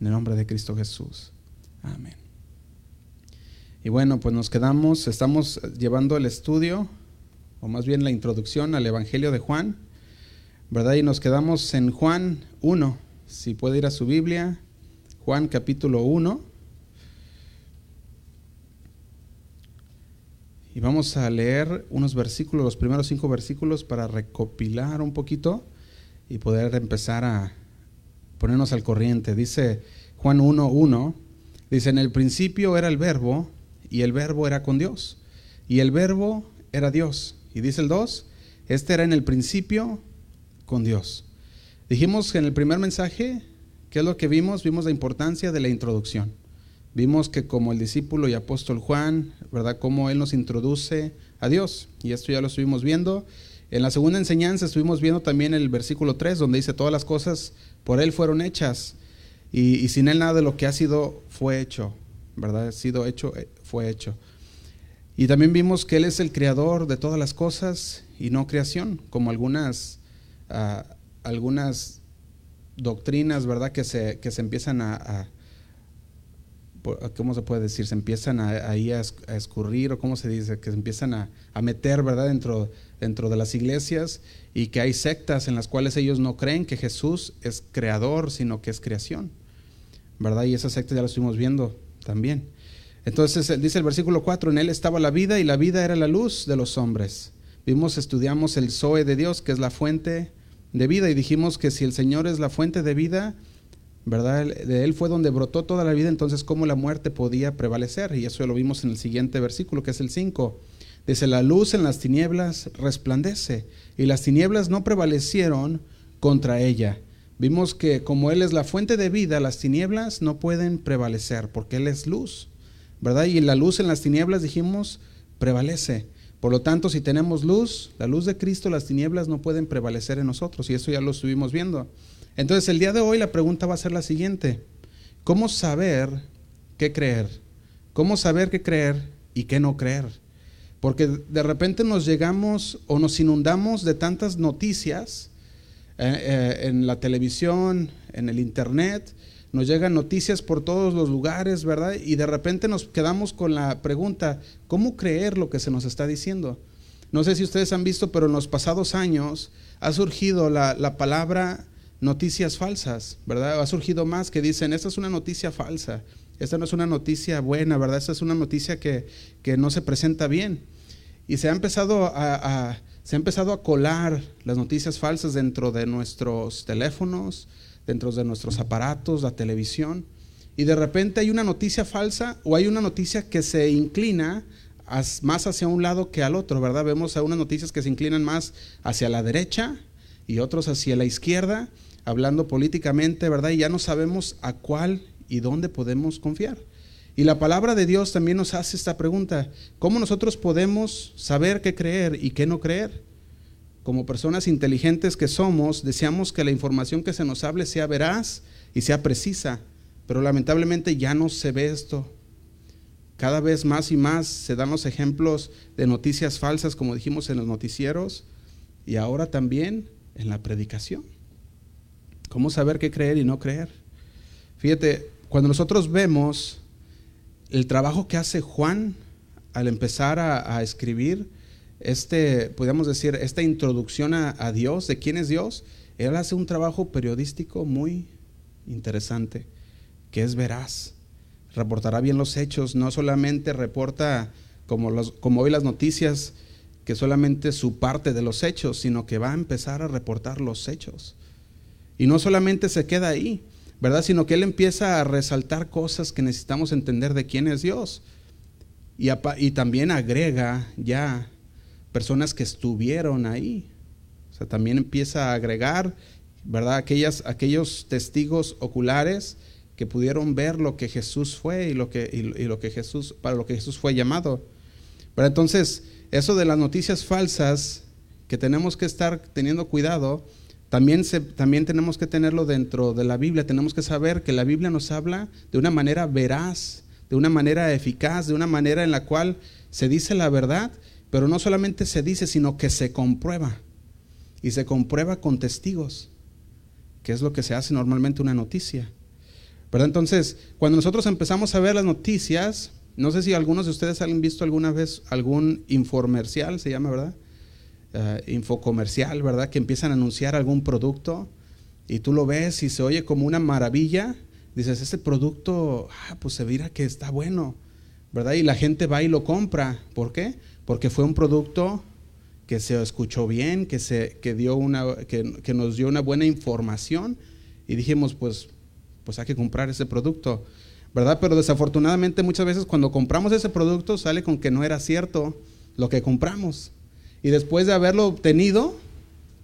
En el nombre de Cristo Jesús. Amén. Y bueno, pues nos quedamos, estamos llevando el estudio, o más bien la introducción al Evangelio de Juan, ¿verdad? Y nos quedamos en Juan 1. Si puede ir a su Biblia, Juan capítulo 1. Y vamos a leer unos versículos, los primeros cinco versículos, para recopilar un poquito y poder empezar a ponernos al corriente. Dice Juan 1.1, dice, en el principio era el verbo y el verbo era con Dios y el verbo era Dios. Y dice el 2, este era en el principio con Dios. Dijimos que en el primer mensaje, ¿qué es lo que vimos? Vimos la importancia de la introducción. Vimos que como el discípulo y apóstol Juan, ¿verdad? Cómo él nos introduce a Dios. Y esto ya lo estuvimos viendo. En la segunda enseñanza estuvimos viendo también el versículo 3, donde dice, todas las cosas por él fueron hechas. Y, sin él nada de lo que ha sido fue hecho, ¿verdad? Ha sido hecho, eh, fue hecho. Y también vimos que él es el creador de todas las cosas y no creación, como algunas, ah, algunas doctrinas, ¿verdad? Que se, que se empiezan a ¿cómo se puede decir? Se empiezan a, ahí a, escurrir, o cómo se dice, que se empiezan a, meter, ¿verdad? Dentro, dentro de las iglesias y que hay sectas en las cuales ellos no creen que Jesús es creador, sino que es creación, ¿verdad? Y esas sectas ya las estuvimos viendo también. Entonces dice el versículo 4, en él estaba la vida y la vida era la luz de los hombres. Vimos, estudiamos el Zoe de Dios, que es la fuente de vida, y dijimos que si el Señor es la fuente de vida, ¿verdad? De él fue donde brotó toda la vida, entonces cómo la muerte podía prevalecer. Y eso lo vimos en el siguiente versículo, que es el 5. Dice, la luz en las tinieblas resplandece, y las tinieblas no prevalecieron contra ella. Vimos que como Él es la fuente de vida, las tinieblas no pueden prevalecer, porque Él es luz, ¿verdad? Y la luz en las tinieblas, dijimos, prevalece. Por lo tanto, si tenemos luz, la luz de Cristo, las tinieblas no pueden prevalecer en nosotros, y eso ya lo estuvimos viendo. Entonces el día de hoy la pregunta va a ser la siguiente. ¿Cómo saber qué creer? ¿Cómo saber qué creer y qué no creer? Porque de repente nos llegamos o nos inundamos de tantas noticias eh, eh, en la televisión, en el internet, nos llegan noticias por todos los lugares, ¿verdad? Y de repente nos quedamos con la pregunta, ¿cómo creer lo que se nos está diciendo? No sé si ustedes han visto, pero en los pasados años ha surgido la, la palabra noticias falsas, ¿verdad? Ha surgido más que dicen, esta es una noticia falsa, esta no es una noticia buena, ¿verdad? Esta es una noticia que, no se presenta bien. Y se ha, empezado a, se ha empezado a colar las noticias falsas dentro de nuestros teléfonos, dentro de nuestros aparatos, la televisión. Y de repente hay una noticia falsa o hay una noticia que se inclina más hacia un lado que al otro, ¿verdad? Vemos a unas noticias que se inclinan más hacia la derecha y otros hacia la izquierda hablando políticamente, ¿verdad? Y ya no sabemos a cuál y dónde podemos confiar. Y la palabra de Dios también nos hace esta pregunta, ¿cómo nosotros podemos saber qué creer y qué no creer? Como personas inteligentes que somos, deseamos que la información que se nos hable sea veraz y sea precisa, pero lamentablemente ya no se ve esto. Cada vez más y más se dan los ejemplos de noticias falsas, como dijimos en los noticieros, y ahora también en la predicación. ¿Cómo saber qué creer y no creer? Fíjate, cuando nosotros vemos el trabajo que hace Juan al empezar a, escribir, este, podríamos decir, esta introducción a, Dios, de quién es Dios, él hace un trabajo periodístico muy interesante, que es veraz. Reportará bien los hechos, no solamente reporta como, los, como hoy las noticias, que solamente su parte de los hechos, sino que va a empezar a reportar los hechos. Y no solamente se queda ahí, ¿verdad? Sino que Él empieza a resaltar cosas que necesitamos entender de quién es Dios. Y, también agrega ya personas que estuvieron ahí. O sea, también empieza a agregar, ¿verdad? Aquellas, aquellos testigos oculares que pudieron ver lo que Jesús fue y lo que, y, lo que Jesús, para lo que Jesús fue llamado. Pero entonces, eso de las noticias falsas, que tenemos que estar teniendo cuidado, también, también tenemos que tenerlo dentro de la Biblia, tenemos que saber que la Biblia nos habla de una manera veraz, de una manera eficaz, de una manera en la cual se dice la verdad, pero no solamente se dice, sino que se comprueba. Y se comprueba con testigos, que es lo que se hace normalmente una noticia. ¿verdad? Entonces, cuando nosotros empezamos a ver las noticias, no sé si algunos de ustedes han visto alguna vez algún infomercial, se llama, ¿verdad? Uh, infocomercial, ¿verdad? Que empiezan a anunciar algún producto y tú lo ves y se oye como una maravilla. Dices, ese producto, ah, pues se mira que está bueno, ¿verdad? Y la gente va y lo compra. ¿Por qué? Porque fue un producto que se escuchó bien, que, se, que, dio una, que, que nos dio una buena información y dijimos, pues, pues hay que comprar ese producto. ¿verdad? Pero desafortunadamente muchas veces cuando compramos ese producto sale con que no era cierto lo que compramos. Y después de haberlo obtenido,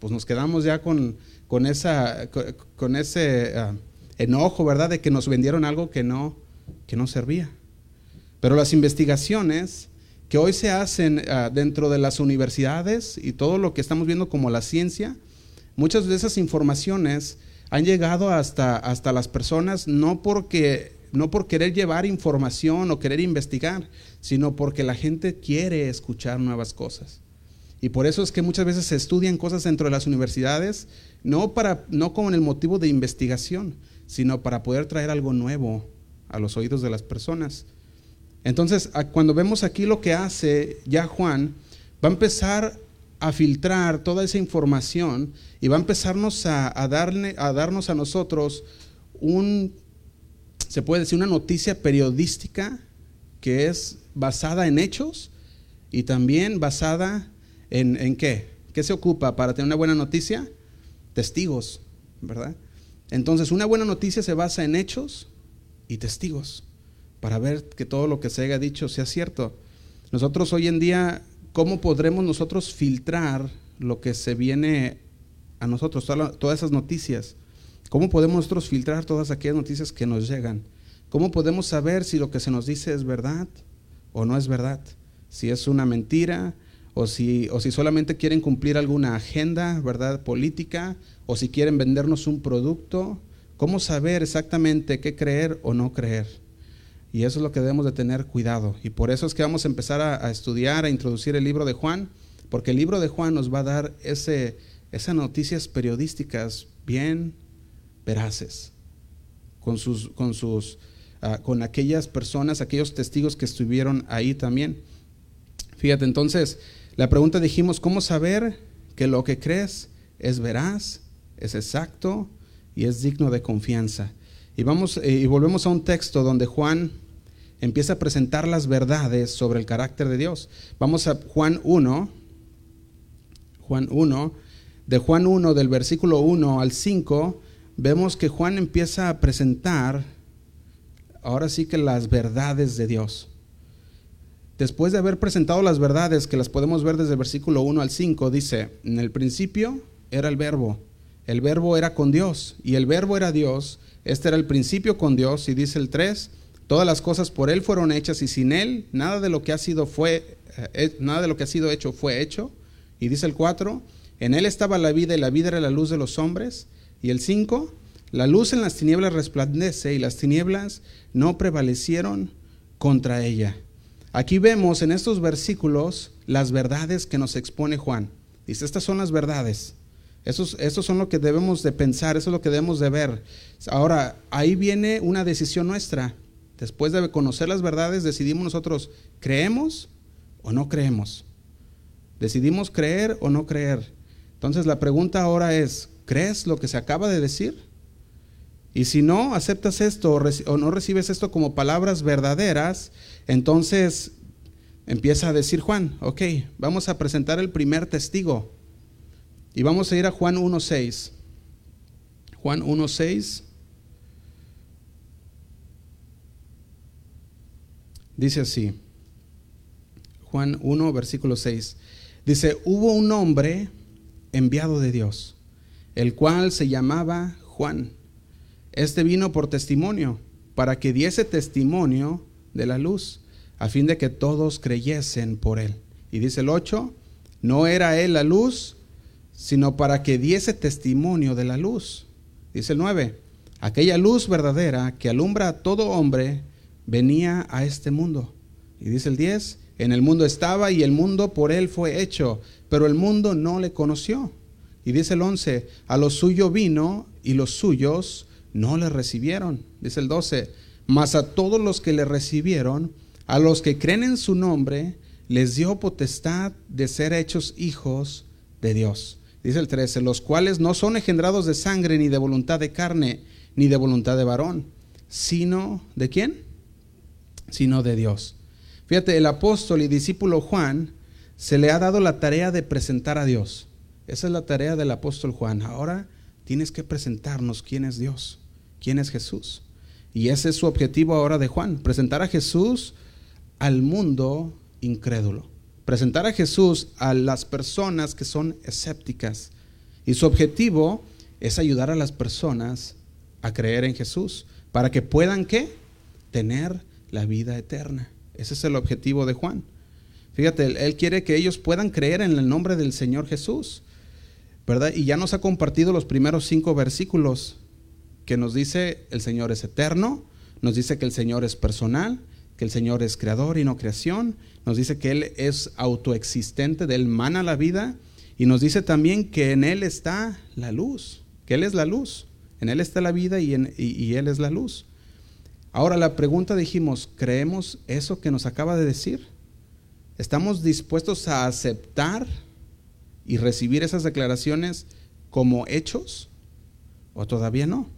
pues nos quedamos ya con, con, esa, con ese ah, enojo, ¿verdad? De que nos vendieron algo que no, que no servía. Pero las investigaciones que hoy se hacen ah, dentro de las universidades y todo lo que estamos viendo como la ciencia, muchas de esas informaciones han llegado hasta, hasta las personas no porque no por querer llevar información o querer investigar, sino porque la gente quiere escuchar nuevas cosas. Y por eso es que muchas veces se estudian cosas dentro de las universidades, no, para, no con el motivo de investigación, sino para poder traer algo nuevo a los oídos de las personas. Entonces, cuando vemos aquí lo que hace ya Juan, va a empezar a filtrar toda esa información y va a empezarnos a, darle, a darnos a nosotros un se puede decir, una noticia periodística que es basada en hechos y también basada en, qué? ¿Qué se ocupa para tener una buena noticia? Testigos, ¿verdad? Entonces, una buena noticia se basa en hechos y testigos para ver que todo lo que se haya dicho sea cierto. Nosotros hoy en día, ¿cómo podremos nosotros filtrar lo que se viene a nosotros, todas esas noticias? ¿Cómo podemos nosotros filtrar todas aquellas noticias que nos llegan? ¿Cómo podemos saber si lo que se nos dice es verdad o no es verdad? Si es una mentira o si, o si solamente quieren cumplir alguna agenda, ¿verdad? Política o si quieren vendernos un producto. ¿Cómo saber exactamente qué creer o no creer? Y eso es lo que debemos de tener cuidado. Y por eso es que vamos a empezar a, estudiar, a introducir el libro de Juan, porque el libro de Juan nos va a dar ese, esas noticias periodísticas bien veraces, con sus, con sus, ah, con aquellas personas, aquellos testigos que estuvieron ahí también. Fíjate, entonces, la pregunta dijimos, ¿cómo saber que lo que crees es veraz, es exacto y es digno de confianza? Y vamos eh, y volvemos a un texto donde Juan empieza a presentar las verdades sobre el carácter de Dios. Vamos a Juan 1, Juan 1, de Juan 1 del versículo 1 al 5 vemos que Juan empieza a presentar ahora sí que las verdades de Dios. Después de haber presentado las verdades, que las podemos ver desde el versículo 1 al 5, dice, en el principio era el verbo, el verbo era con Dios y el verbo era Dios, este era el principio con Dios y dice el 3, todas las cosas por él fueron hechas y sin él nada de lo que ha sido fue eh, nada de lo que ha sido hecho fue hecho y dice el 4, en él estaba la vida y la vida era la luz de los hombres y el 5, la luz en las tinieblas resplandece y las tinieblas no prevalecieron contra ella. Aquí vemos en estos versículos las verdades que nos expone Juan. Dice, estas son las verdades. Estos, estos son lo que debemos de pensar, eso es lo que debemos de ver. Ahora, ahí viene una decisión nuestra. Después de conocer las verdades, decidimos nosotros, ¿creemos o no creemos? Decidimos creer o no creer. Entonces la pregunta ahora es, ¿Crees lo que se acaba de decir? Y si no aceptas esto o, no recibes esto como palabras verdaderas, entonces empieza a decir Juan, ok, vamos a presentar el primer testigo. Y vamos a ir a Juan 1.6. Juan 1.6. Dice así. Juan 1, versículo 6. Dice, hubo un hombre enviado de Dios el cual se llamaba Juan. Este vino por testimonio, para que diese testimonio de la luz, a fin de que todos creyesen por él. Y dice el 8, no era él la luz, sino para que diese testimonio de la luz. Dice el 9, aquella luz verdadera que alumbra a todo hombre venía a este mundo. Y dice el 10, en el mundo estaba y el mundo por él fue hecho, pero el mundo no le conoció. Y dice el 11, a lo suyo vino y los suyos no le recibieron. Dice el 12, mas a todos los que le recibieron, a los que creen en su nombre, les dio potestad de ser hechos hijos de Dios. Dice el 13, los cuales no son engendrados de sangre, ni de voluntad de carne, ni de voluntad de varón, sino de quién? Sino de Dios. Fíjate, el apóstol y discípulo Juan se le ha dado la tarea de presentar a Dios. Esa es la tarea del apóstol Juan. Ahora tienes que presentarnos quién es Dios, quién es Jesús. Y ese es su objetivo ahora de Juan, presentar a Jesús al mundo incrédulo. Presentar a Jesús a las personas que son escépticas. Y su objetivo es ayudar a las personas a creer en Jesús para que puedan qué? Tener la vida eterna. Ese es el objetivo de Juan. Fíjate, él, quiere que ellos puedan creer en el nombre del Señor Jesús. ¿Verdad? Y ya nos ha compartido los primeros cinco versículos que nos dice el Señor es eterno, nos dice que el Señor es personal, que el Señor es creador y no creación, nos dice que Él es autoexistente, de Él mana la vida, y nos dice también que en Él está la luz, que Él es la luz, en Él está la vida y, en, y, Él es la luz. Ahora la pregunta dijimos, ¿creemos eso que nos acaba de decir? ¿Estamos dispuestos a aceptar y recibir esas declaraciones como hechos o todavía no?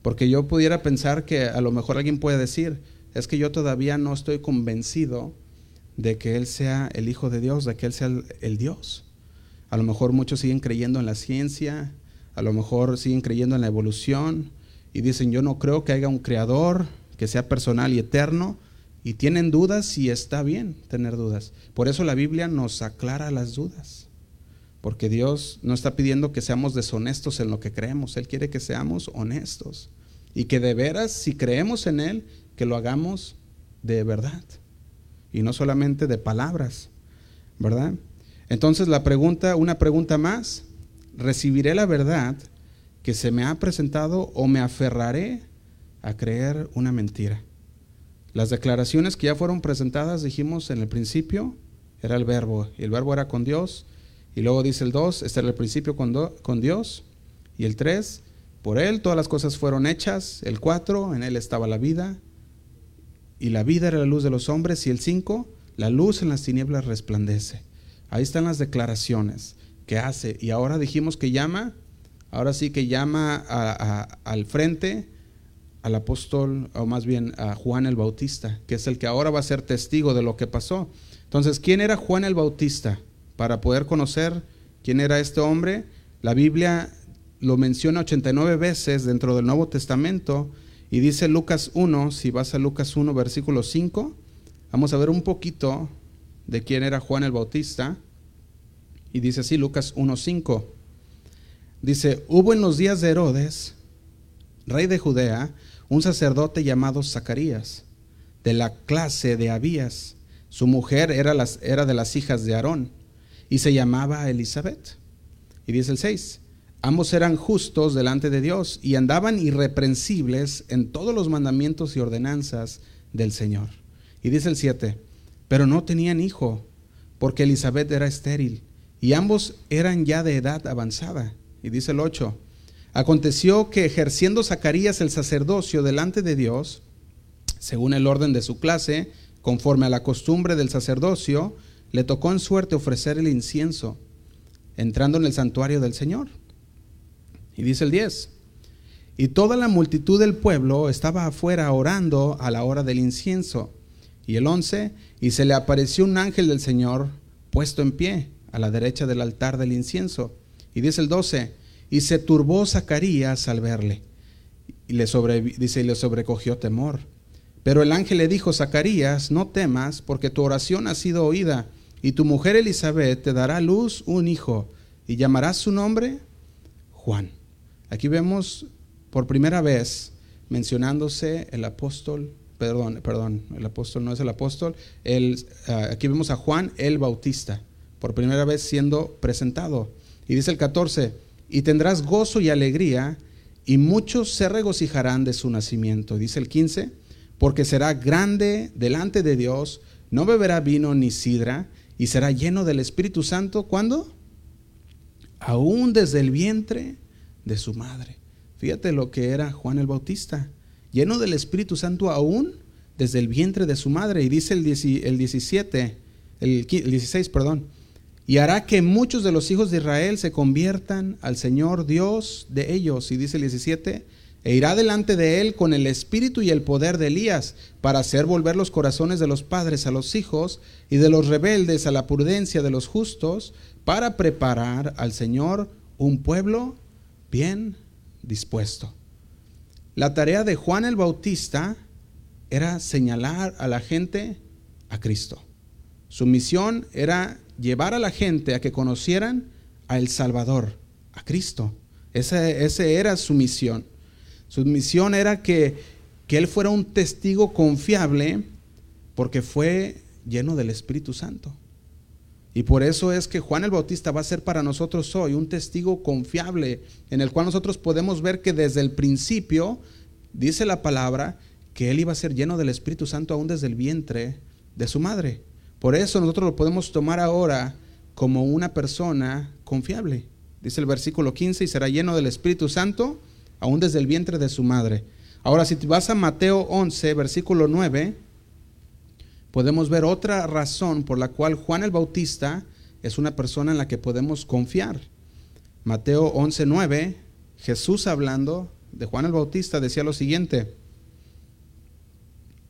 Porque yo pudiera pensar que a lo mejor alguien puede decir, es que yo todavía no estoy convencido de que Él sea el Hijo de Dios, de que Él sea el, el, Dios. A lo mejor muchos siguen creyendo en la ciencia, a lo mejor siguen creyendo en la evolución y dicen, yo no creo que haya un creador que sea personal y eterno y tienen dudas y está bien tener dudas. Por eso la Biblia nos aclara las dudas. Porque Dios no está pidiendo que seamos deshonestos en lo que creemos, Él quiere que seamos honestos. Y que de veras, si creemos en Él, que lo hagamos de verdad y no solamente de palabras, ¿verdad? Entonces la pregunta, una pregunta más, ¿recibiré la verdad que se me ha presentado o me aferraré a creer una mentira? Las declaraciones que ya fueron presentadas, dijimos en el principio, era el verbo, y el verbo era con Dios, y luego dice el 2, este era el principio con, con Dios, y el 3, por Él todas las cosas fueron hechas, el 4, en Él estaba la vida, y la vida era la luz de los hombres, y el 5, la luz en las tinieblas resplandece. Ahí están las declaraciones que hace. Y ahora dijimos que llama, ahora sí que llama al frente al apóstol, o más bien a Juan el Bautista, que es el que ahora va a ser testigo de lo que pasó. Entonces, ¿quién era Juan el Bautista? Para poder conocer quién era este hombre, la Biblia lo menciona 89 veces dentro del Nuevo Testamento y dice Lucas 1, si vas a Lucas 1, versículo 5, vamos a ver un poquito de quién era Juan el Bautista. Y dice así, Lucas 1, 5. Dice, hubo en los días de Herodes, rey de Judea, un sacerdote llamado Zacarías, de la clase de Abías. Su mujer era, las, era de las hijas de Aarón y se llamaba Elizabeth. Y dice el 6, Ambos eran justos delante de Dios y andaban irreprensibles en todos los mandamientos y ordenanzas del Señor. Y dice el 7, pero no tenían hijo, porque Elizabeth era estéril, y ambos eran ya de edad avanzada. Y dice el 8, aconteció que ejerciendo Zacarías el sacerdocio delante de Dios, según el orden de su clase, conforme a la costumbre del sacerdocio, le tocó en suerte ofrecer el incienso, entrando en el santuario del Señor. Y dice el 10, y toda la multitud del pueblo estaba afuera orando a la hora del incienso. Y el 11, y se le apareció un ángel del Señor puesto en pie a la derecha del altar del incienso. Y dice el 12, y se turbó Zacarías al verle. Y le dice, y le sobrecogió temor. Pero el ángel le dijo, Zacarías, no temas, porque tu oración ha sido oída, y tu mujer Elizabeth te dará luz un hijo, y llamarás su nombre Juan. Aquí vemos por primera vez mencionándose el apóstol, perdón, perdón, el apóstol no es el apóstol, uh, aquí vemos a Juan el Bautista, por primera vez siendo presentado. Y dice el 14, y tendrás gozo y alegría, y muchos se regocijarán de su nacimiento. Dice el 15, porque será grande delante de Dios, no beberá vino ni sidra, y será lleno del Espíritu Santo. ¿Cuándo? Aún desde el vientre de su madre. Fíjate lo que era Juan el Bautista, lleno del Espíritu Santo aún desde el vientre de su madre. Y dice el, 17, el 16, perdón, y hará que muchos de los hijos de Israel se conviertan al Señor Dios de ellos. Y dice el 17, e irá delante de él con el espíritu y el poder de Elías, para hacer volver los corazones de los padres a los hijos y de los rebeldes a la prudencia de los justos, para preparar al Señor un pueblo bien dispuesto. La tarea de Juan el Bautista era señalar a la gente a Cristo. Su misión era llevar a la gente a que conocieran a el Salvador, a Cristo. Esa, era su misión. Su misión era que, que él fuera un testigo confiable porque fue lleno del Espíritu Santo. Y por eso es que Juan el Bautista va a ser para nosotros hoy un testigo confiable en el cual nosotros podemos ver que desde el principio, dice la palabra, que él iba a ser lleno del Espíritu Santo aún desde el vientre de su madre. Por eso nosotros lo podemos tomar ahora como una persona confiable. Dice el versículo 15, y será lleno del Espíritu Santo aún desde el vientre de su madre. Ahora, si vas a Mateo 11, versículo 9, podemos ver otra razón por la cual Juan el Bautista es una persona en la que podemos confiar. Mateo 11:9, Jesús hablando de Juan el Bautista decía lo siguiente.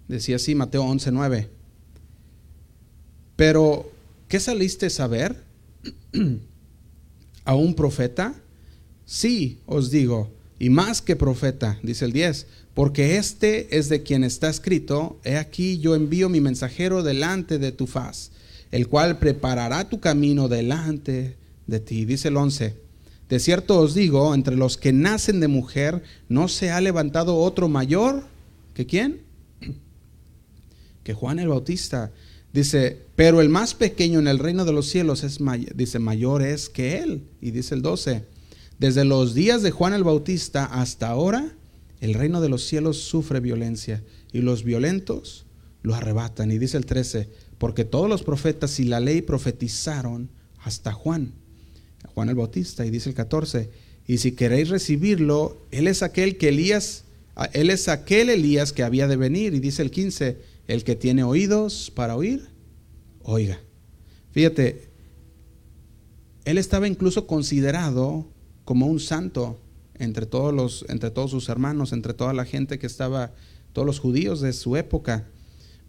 Decía así Mateo 11:9. Pero, ¿qué saliste a saber? ¿A un profeta? Sí, os digo, y más que profeta, dice el 10, porque este es de quien está escrito, he aquí yo envío mi mensajero delante de tu faz, el cual preparará tu camino delante de ti. Dice el 11, de cierto os digo, entre los que nacen de mujer, no se ha levantado otro mayor que quién? Que Juan el Bautista. Dice, pero el más pequeño en el reino de los cielos es, dice, mayor es que él. Y dice el 12, desde los días de Juan el Bautista hasta ahora, el reino de los cielos sufre violencia y los violentos lo arrebatan. Y dice el 13, porque todos los profetas y la ley profetizaron hasta Juan, Juan el Bautista. Y dice el 14, y si queréis recibirlo, él es aquel que Elías, él es aquel Elías que había de venir. Y dice el 15, el que tiene oídos para oír, oiga. Fíjate, él estaba incluso considerado como un santo entre todos, los, entre todos sus hermanos, entre toda la gente que estaba, todos los judíos de su época.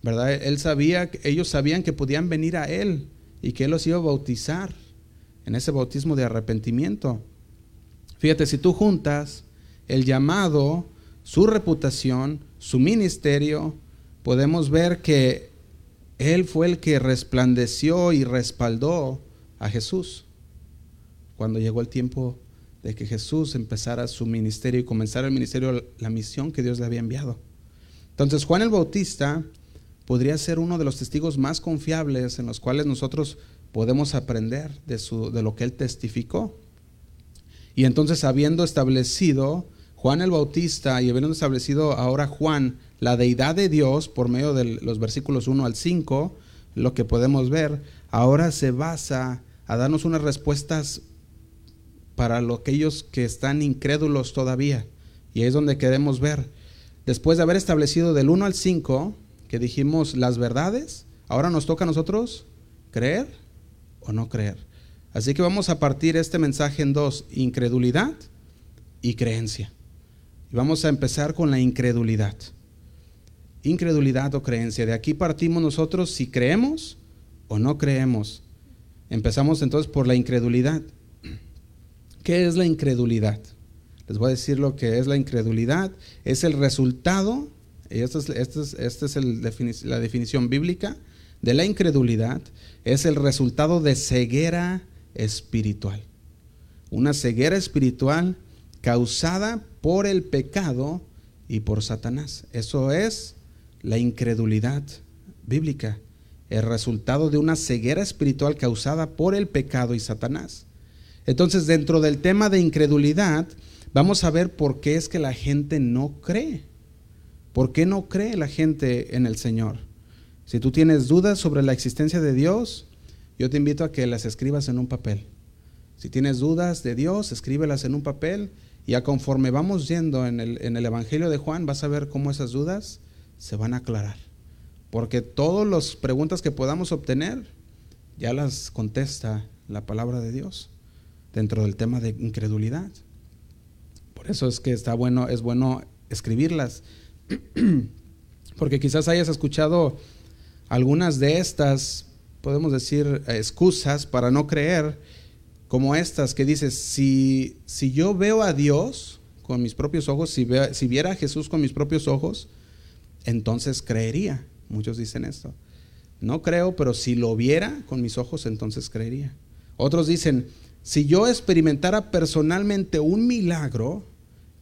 ¿Verdad? Él sabía, ellos sabían que podían venir a él y que él los iba a bautizar en ese bautismo de arrepentimiento. Fíjate, si tú juntas el llamado, su reputación, su ministerio, podemos ver que él fue el que resplandeció y respaldó a Jesús cuando llegó el tiempo de que Jesús empezara su ministerio y comenzara el ministerio, la misión que Dios le había enviado. Entonces Juan el Bautista podría ser uno de los testigos más confiables en los cuales nosotros podemos aprender de, su, de lo que él testificó. Y entonces habiendo establecido Juan el Bautista y habiendo establecido ahora Juan la deidad de Dios por medio de los versículos 1 al 5, lo que podemos ver, ahora se basa a darnos unas respuestas para aquellos que están incrédulos todavía. Y es donde queremos ver. Después de haber establecido del 1 al 5, que dijimos las verdades, ahora nos toca a nosotros creer o no creer. Así que vamos a partir este mensaje en dos, incredulidad y creencia. Y vamos a empezar con la incredulidad. Incredulidad o creencia. De aquí partimos nosotros si creemos o no creemos. Empezamos entonces por la incredulidad. ¿Qué es la incredulidad? Les voy a decir lo que es la incredulidad. Es el resultado, y esta es, la definición bíblica de la incredulidad, es el resultado de ceguera espiritual. Una ceguera espiritual causada por el pecado y por Satanás. Eso es la incredulidad bíblica, el resultado de una ceguera espiritual causada por el pecado y Satanás. Entonces, dentro del tema de incredulidad, vamos a ver por qué es que la gente no cree. ¿Por qué no cree la gente en el Señor? Si tú tienes dudas sobre la existencia de Dios, yo te invito a que las escribas en un papel. Si tienes dudas de Dios, escríbelas en un papel Y a conforme vamos yendo en el, en el Evangelio de Juan, vas a ver cómo esas dudas se van a aclarar. Porque todas las preguntas que podamos obtener, ya las contesta la palabra de Dios dentro del tema de incredulidad. Por eso es que está bueno, es bueno escribirlas. Porque quizás hayas escuchado algunas de estas, podemos decir, excusas para no creer, como estas que dices, si, si yo veo a Dios con mis propios ojos, si, si viera a Jesús con mis propios ojos, entonces creería. Muchos dicen esto. No creo, pero si lo viera con mis ojos, entonces creería. Otros dicen, si yo experimentara personalmente un milagro,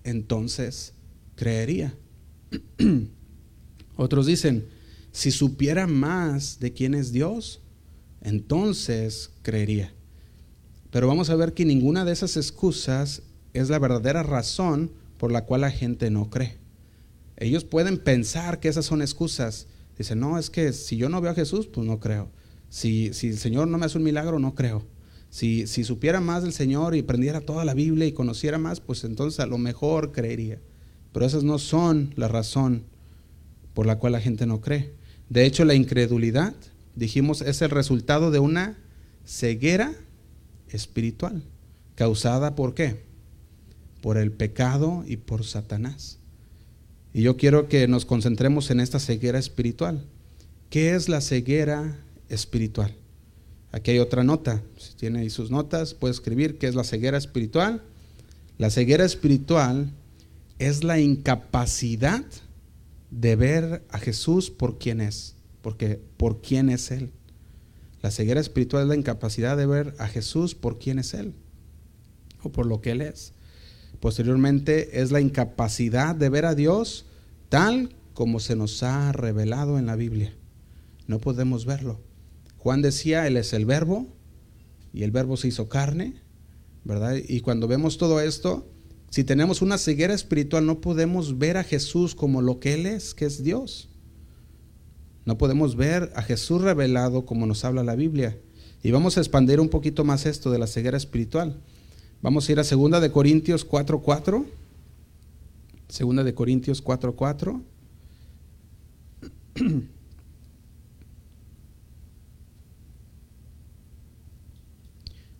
entonces creería. Otros dicen, si supiera más de quién es Dios, entonces creería. Pero vamos a ver que ninguna de esas excusas es la verdadera razón por la cual la gente no cree. Ellos pueden pensar que esas son excusas. Dicen, no, es que si yo no veo a Jesús, pues no creo. Si, si el Señor no me hace un milagro, no creo. Si, supiera más del Señor y aprendiera toda la Biblia y conociera más, pues entonces a lo mejor creería. Pero esas no son la razón por la cual la gente no cree. De hecho, la incredulidad, dijimos, es el resultado de una ceguera espiritual. ¿Causada por qué? Por el pecado y por Satanás. Y yo quiero que nos concentremos en esta ceguera espiritual. ¿Qué es la ceguera espiritual? Aquí hay otra nota. Si tiene ahí sus notas, puede escribir qué es la ceguera espiritual. La ceguera espiritual es la incapacidad de ver a Jesús por quien es, porque por quién es Él. La ceguera espiritual es la incapacidad de ver a Jesús por quién es Él o por lo que Él es. Posteriormente es la incapacidad de ver a Dios tal como se nos ha revelado en la Biblia. No podemos verlo. Juan decía, Él es el verbo y el verbo se hizo carne, ¿verdad? Y cuando vemos todo esto, si tenemos una ceguera espiritual, no podemos ver a Jesús como lo que Él es, que es Dios. No podemos ver a Jesús revelado como nos habla la Biblia. Y vamos a expandir un poquito más esto de la ceguera espiritual. Vamos a ir a 2 de Corintios 4:4. 2 de Corintios 4:4.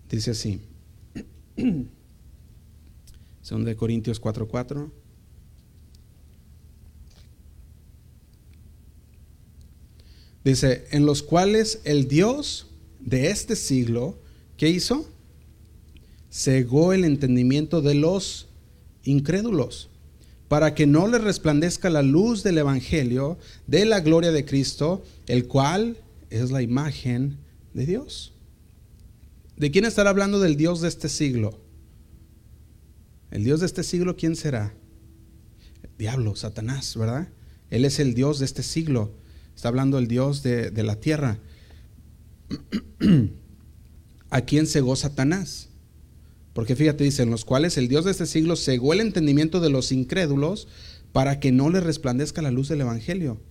Dice así. 2 de Corintios 4:4. Dice, en los cuales el Dios de este siglo, ¿qué hizo? Cegó el entendimiento de los incrédulos, para que no les resplandezca la luz del Evangelio de la gloria de Cristo, el cual es la imagen de Dios. ¿De quién estará hablando del Dios de este siglo? El Dios de este siglo, ¿quién será? El diablo, Satanás, ¿verdad? Él es el Dios de este siglo. Está hablando el Dios de, la tierra. ¿A quién cegó Satanás? Porque fíjate, dice, en los cuales el Dios de este siglo cegó el entendimiento de los incrédulos para que no les resplandezca la luz del Evangelio,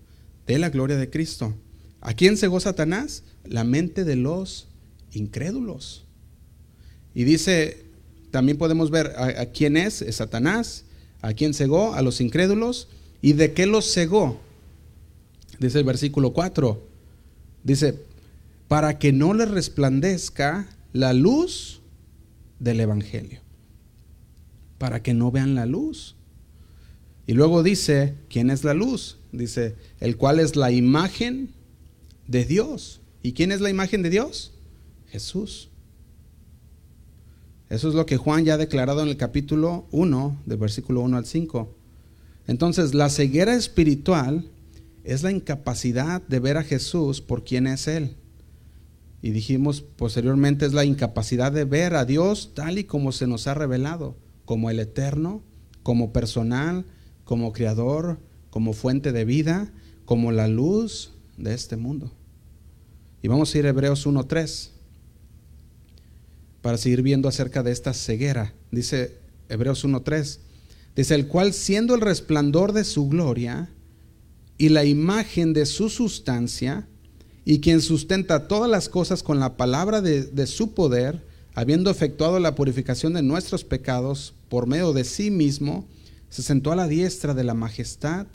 de la gloria de Cristo. ¿A quién cegó Satanás? La mente de los incrédulos. Y dice, también podemos ver a, quién es, es Satanás, a quién cegó, a los incrédulos, y de qué los cegó. Dice el versículo 4. Dice, para que no le resplandezca la luz del Evangelio. Para que no vean la luz. Y luego dice, ¿quién es la luz? Dice, el cual es la imagen de Dios. ¿Y quién es la imagen de Dios? Jesús. Eso es lo que Juan ya ha declarado en el capítulo 1, del versículo 1 al 5. Entonces, la ceguera espiritual es la incapacidad de ver a Jesús por quien es Él. Y dijimos posteriormente es la incapacidad de ver a Dios tal y como se nos ha revelado, como el eterno, como personal, como creador, como fuente de vida, como la luz de este mundo. Y vamos a ir a Hebreos 1.3 para seguir viendo acerca de esta ceguera. Dice Hebreos 1.3, dice el cual siendo el resplandor de su gloria, y la imagen de su sustancia, y quien sustenta todas las cosas con la palabra de, su poder, habiendo efectuado la purificación de nuestros pecados, por medio de sí mismo, se sentó a la diestra de la majestad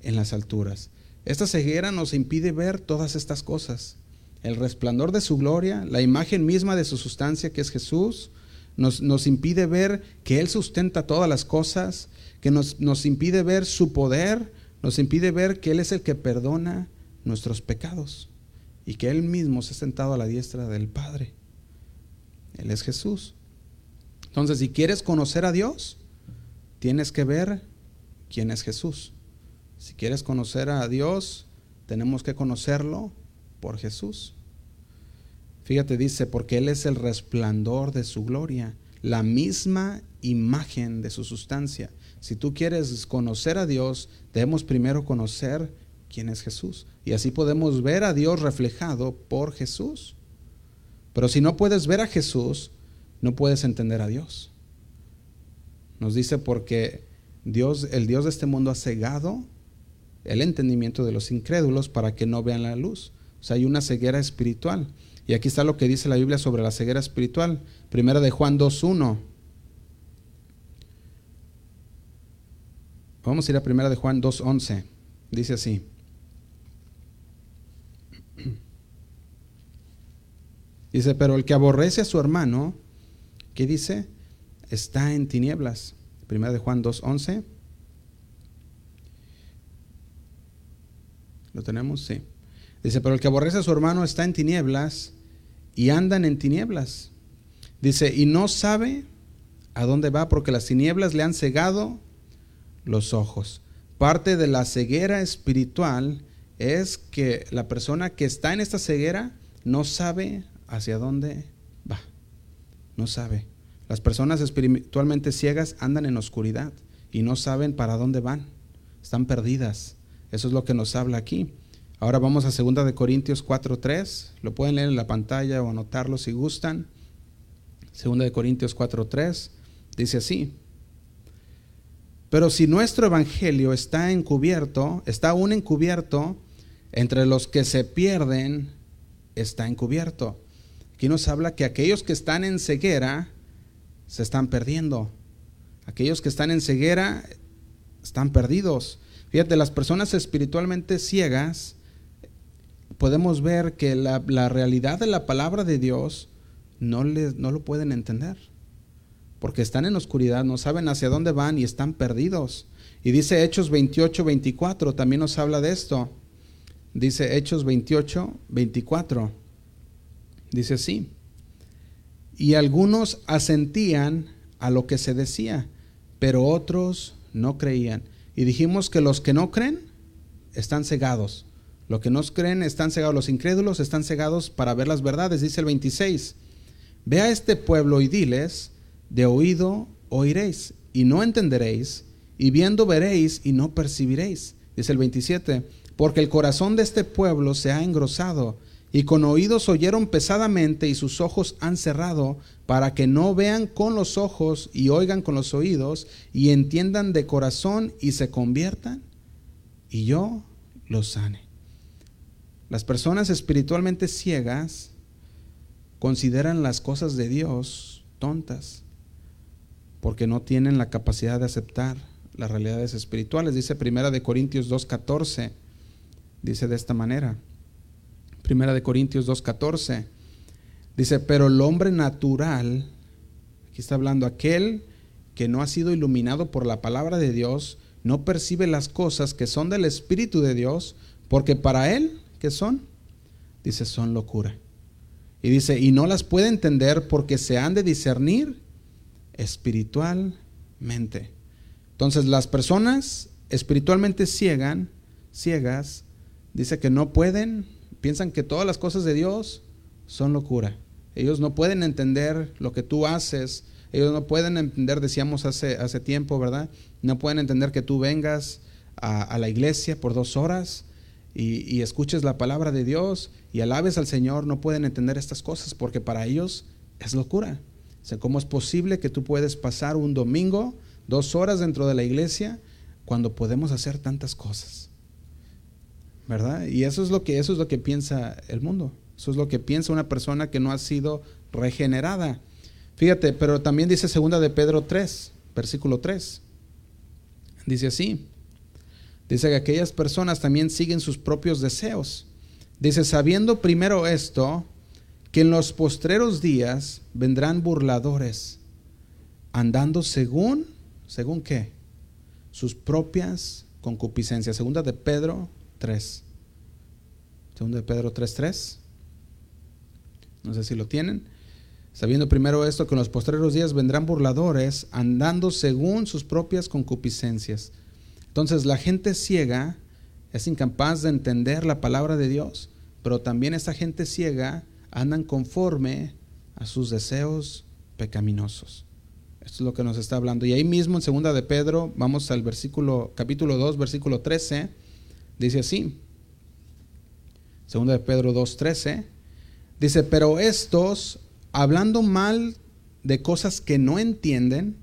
en las alturas. Esta ceguera nos impide ver todas estas cosas. El resplandor de su gloria, la imagen misma de su sustancia que es Jesús, nos, nos impide ver que Él sustenta todas las cosas, que nos, nos impide ver su poder, nos impide ver que Él es el que perdona nuestros pecados y que Él mismo se ha sentado a la diestra del Padre. Él es Jesús. Entonces, si quieres conocer a Dios, tienes que ver quién es Jesús. Si quieres conocer a Dios, tenemos que conocerlo por Jesús. Fíjate, dice, porque Él es el resplandor de su gloria, la misma imagen de su sustancia. Si tú quieres conocer a Dios, debemos primero conocer quién es Jesús. Y así podemos ver a Dios reflejado por Jesús. Pero si no puedes ver a Jesús, no puedes entender a Dios. Nos dice porque Dios, el Dios de este mundo ha cegado el entendimiento de los incrédulos para que no vean la luz. Sea, hay una ceguera espiritual. Y aquí está lo que dice la Biblia sobre la ceguera espiritual. Primera de Juan 2.1. Vamos a ir a primera de Juan 2.11. Dice así. Dice, pero el que aborrece a su hermano, ¿qué dice? Está en tinieblas. Primera de Juan 2.11. ¿Lo tenemos? Sí. Dice, pero el que aborrece a su hermano está en tinieblas y andan en tinieblas. Dice, y no sabe a dónde va porque las tinieblas le han cegado los ojos. Parte de la ceguera espiritual es que la persona que está en esta ceguera no sabe hacia dónde va. No sabe. Las personas espiritualmente ciegas andan en oscuridad y no saben para dónde van. Están perdidas. Eso es lo que nos habla aquí. Ahora vamos a 2 de Corintios 4:3. Lo pueden leer en la pantalla o anotarlo si gustan. 2 de Corintios 4:3 dice así: Pero si nuestro evangelio está encubierto, está aún encubierto, entre los que se pierden está encubierto. Aquí nos habla que aquellos que están en ceguera se están perdiendo. Aquellos que están en ceguera están perdidos. Fíjate, las personas espiritualmente ciegas podemos ver que la, realidad de la palabra de Dios no, no lo pueden entender. Porque están en oscuridad, no saben hacia dónde van y están perdidos. Y dice Hechos 28, 24, también nos habla de esto. Dice Hechos 28, 24. Dice así. Y algunos asentían a lo que se decía, pero otros no creían. Y dijimos que los que no creen están cegados. Los que no creen están cegados, los incrédulos están cegados para ver las verdades, dice el 26. Ve a este pueblo y diles, de oído oiréis y no entenderéis, y viendo veréis y no percibiréis. Dice el 27, porque el corazón de este pueblo se ha engrosado, y con oídos oyeron pesadamente y sus ojos han cerrado, para que no vean con los ojos y oigan con los oídos, y entiendan de corazón y se conviertan, y yo los sane. Las personas espiritualmente ciegas consideran las cosas de Dios tontas porque no tienen la capacidad de aceptar las realidades espirituales. Dice Primera de Corintios 2:14 dice de esta manera. Primera de Corintios 2:14 dice, "Pero el hombre natural, aquí está hablando aquel que no ha sido iluminado por la palabra de Dios, no percibe las cosas que son del espíritu de Dios, porque para él ¿Qué son? Dice, son locura. Y dice, y no las puede entender porque se han de discernir espiritualmente. Entonces, las personas espiritualmente ciegan, ciegas, dice que no pueden, piensan que todas las cosas de Dios son locura. Ellos no pueden entender lo que tú haces. Ellos no pueden entender, decíamos hace, hace tiempo, ¿verdad? No pueden entender que tú vengas a la iglesia por dos horas y, escuches la palabra de Dios y alabes al Señor, no pueden entender estas cosas porque para ellos es locura. O ¿cómo es posible que tú puedes pasar un domingo, dos horas dentro de la iglesia, cuando podemos hacer tantas cosas? ¿Verdad? Y eso es lo que, eso es lo que piensa el mundo. Eso es lo que piensa una persona que no ha sido regenerada. Fíjate, pero también dice segunda de Pedro 3, versículo 3. Dice así. Dice que aquellas personas también siguen sus propios deseos. Dice, sabiendo primero esto, que en los postreros días vendrán burladores, andando según, ¿según qué? Sus propias concupiscencias. Segunda de Pedro 3. Segunda de Pedro 3.3. No sé si lo tienen. Sabiendo primero esto, que en los postreros días vendrán burladores, andando según sus propias concupiscencias. Entonces la gente ciega es incapaz de entender la palabra de Dios, pero también esa gente ciega andan conforme a sus deseos pecaminosos. Esto es lo que nos está hablando. Y ahí mismo en segunda de Pedro, vamos al versículo capítulo 2, versículo 13, dice así. Segunda de Pedro 2:13 dice, "Pero estos hablando mal de cosas que no entienden,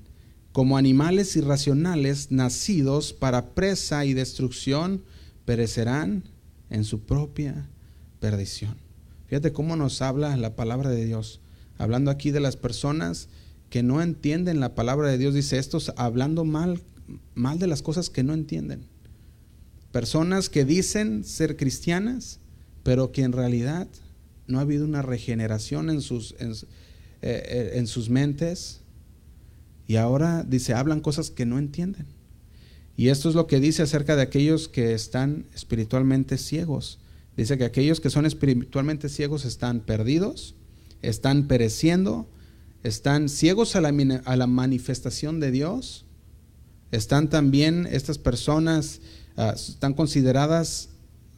como animales irracionales nacidos para presa y destrucción, perecerán en su propia perdición. Fíjate cómo nos habla la palabra de Dios. Hablando aquí de las personas que no entienden la palabra de Dios, dice estos hablando mal, mal de las cosas que no entienden. Personas que dicen ser cristianas, pero que en realidad no ha habido una regeneración en sus, en, eh, en sus mentes, y ahora dice, hablan cosas que no entienden. Y esto es lo que dice acerca de aquellos que están espiritualmente ciegos. Dice que aquellos que son espiritualmente ciegos están perdidos, están pereciendo, están ciegos a la, a la manifestación de Dios. Están también, estas personas uh, están consideradas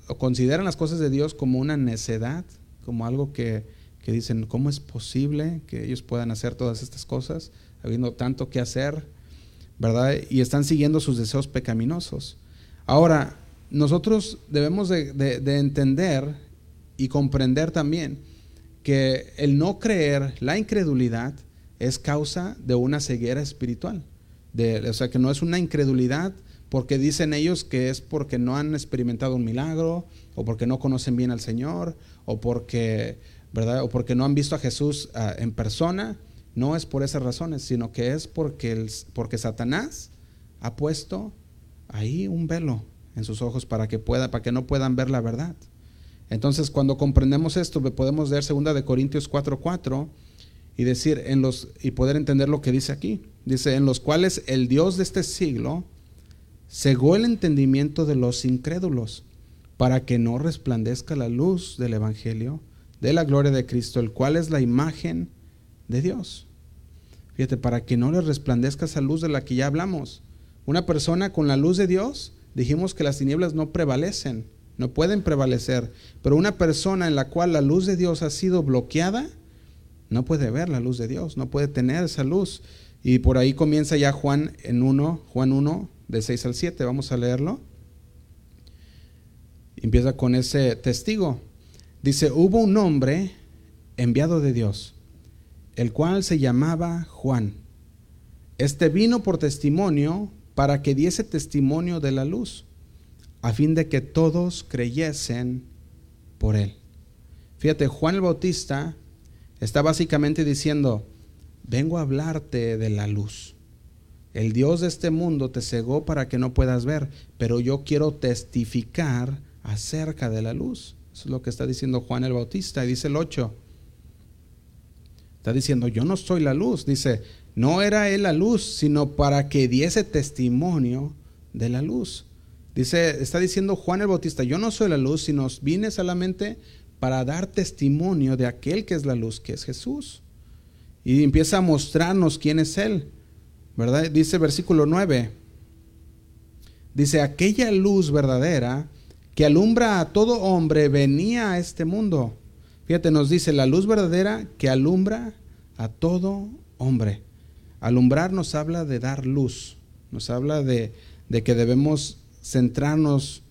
o consideran las cosas de Dios como una necedad, como algo que, que dicen, ¿cómo es posible que ellos puedan hacer todas estas cosas? Habiendo tanto que hacer, ¿verdad? Y están siguiendo sus deseos pecaminosos. Ahora, nosotros debemos de, entender y comprender también que el no creer, la incredulidad, es causa de una ceguera espiritual. De, o sea, que no es una incredulidad porque dicen ellos que es porque no han experimentado un milagro, o porque no conocen bien al Señor, o porque, ¿verdad? O porque no han visto a Jesús ah, en persona, no es por esas razones, sino que es porque, el, porque Satanás ha puesto ahí un velo en sus ojos para que, pueda, para que no puedan ver la verdad. Entonces, cuando comprendemos esto, podemos leer 2 de Corintios 4:4 y decir en los y poder entender lo que dice aquí. Dice, "En los cuales el Dios de este siglo cegó el entendimiento de los incrédulos, para que no resplandezca la luz del evangelio de la gloria de Cristo, el cual es la imagen de Dios. Fíjate, para que no le resplandezca esa luz de la que ya hablamos. Una persona con la luz de Dios, dijimos que las tinieblas no prevalecen, no pueden prevalecer, pero una persona en la cual la luz de Dios ha sido bloqueada, no puede ver la luz de Dios, no puede tener esa luz. Y por ahí comienza ya Juan en 1, Juan 1, de 6 al 7, vamos a leerlo. Empieza con ese testigo. Dice, hubo un hombre enviado de Dios el cual se llamaba Juan. Este vino por testimonio para que diese testimonio de la luz, a fin de que todos creyesen por él. Fíjate, Juan el Bautista está básicamente diciendo, vengo a hablarte de la luz. El Dios de este mundo te cegó para que no puedas ver, pero yo quiero testificar acerca de la luz. Eso es lo que está diciendo Juan el Bautista. Y dice el 8, Está diciendo, yo no soy la luz. Dice, no era él la luz, sino para que diese testimonio de la luz. Dice, está diciendo Juan el Bautista, yo no soy la luz, sino vine solamente para dar testimonio de aquel que es la luz, que es Jesús. Y empieza a mostrarnos quién es Él. ¿Verdad? Dice versículo 9. Dice, aquella luz verdadera que alumbra a todo hombre venía a este mundo. Fíjate, nos dice la luz verdadera que alumbra a todo hombre. Alumbrar nos habla de dar luz, nos habla de, que debemos centrarnos,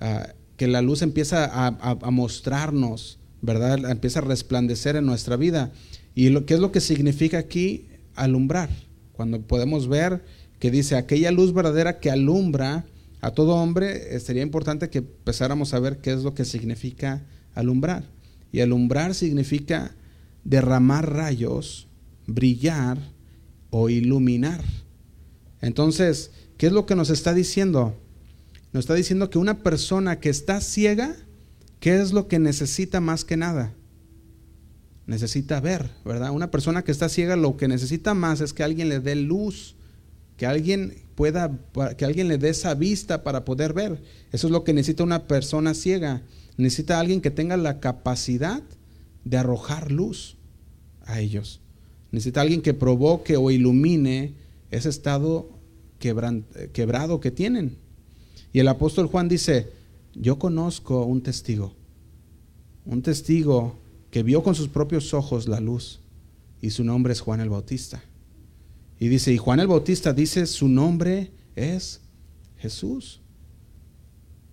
ah, que la luz empieza a, mostrarnos, ¿verdad? Empieza a resplandecer en nuestra vida. ¿Y lo, qué es lo que significa aquí alumbrar? Cuando podemos ver que dice aquella luz verdadera que alumbra a todo hombre, eh, sería importante que empezáramos a ver qué es lo que significa alumbrar. Y alumbrar significa derramar rayos, brillar o iluminar. Entonces, ¿qué es lo que nos está diciendo? Nos está diciendo que una persona que está ciega, ¿qué es lo que necesita más que nada? Necesita ver, ¿verdad? Una persona que está ciega lo que necesita más es que alguien le dé luz, que alguien pueda, que alguien le dé esa vista para poder ver. Eso es lo que necesita una persona ciega. Necesita alguien que tenga la capacidad de arrojar luz a ellos. Necesita alguien que provoque o ilumine ese estado quebrado que tienen. Y el apóstol Juan dice, yo conozco un testigo, un testigo que vio con sus propios ojos la luz y su nombre es Juan el Bautista. Y dice, y Juan el Bautista dice, su nombre es Jesús.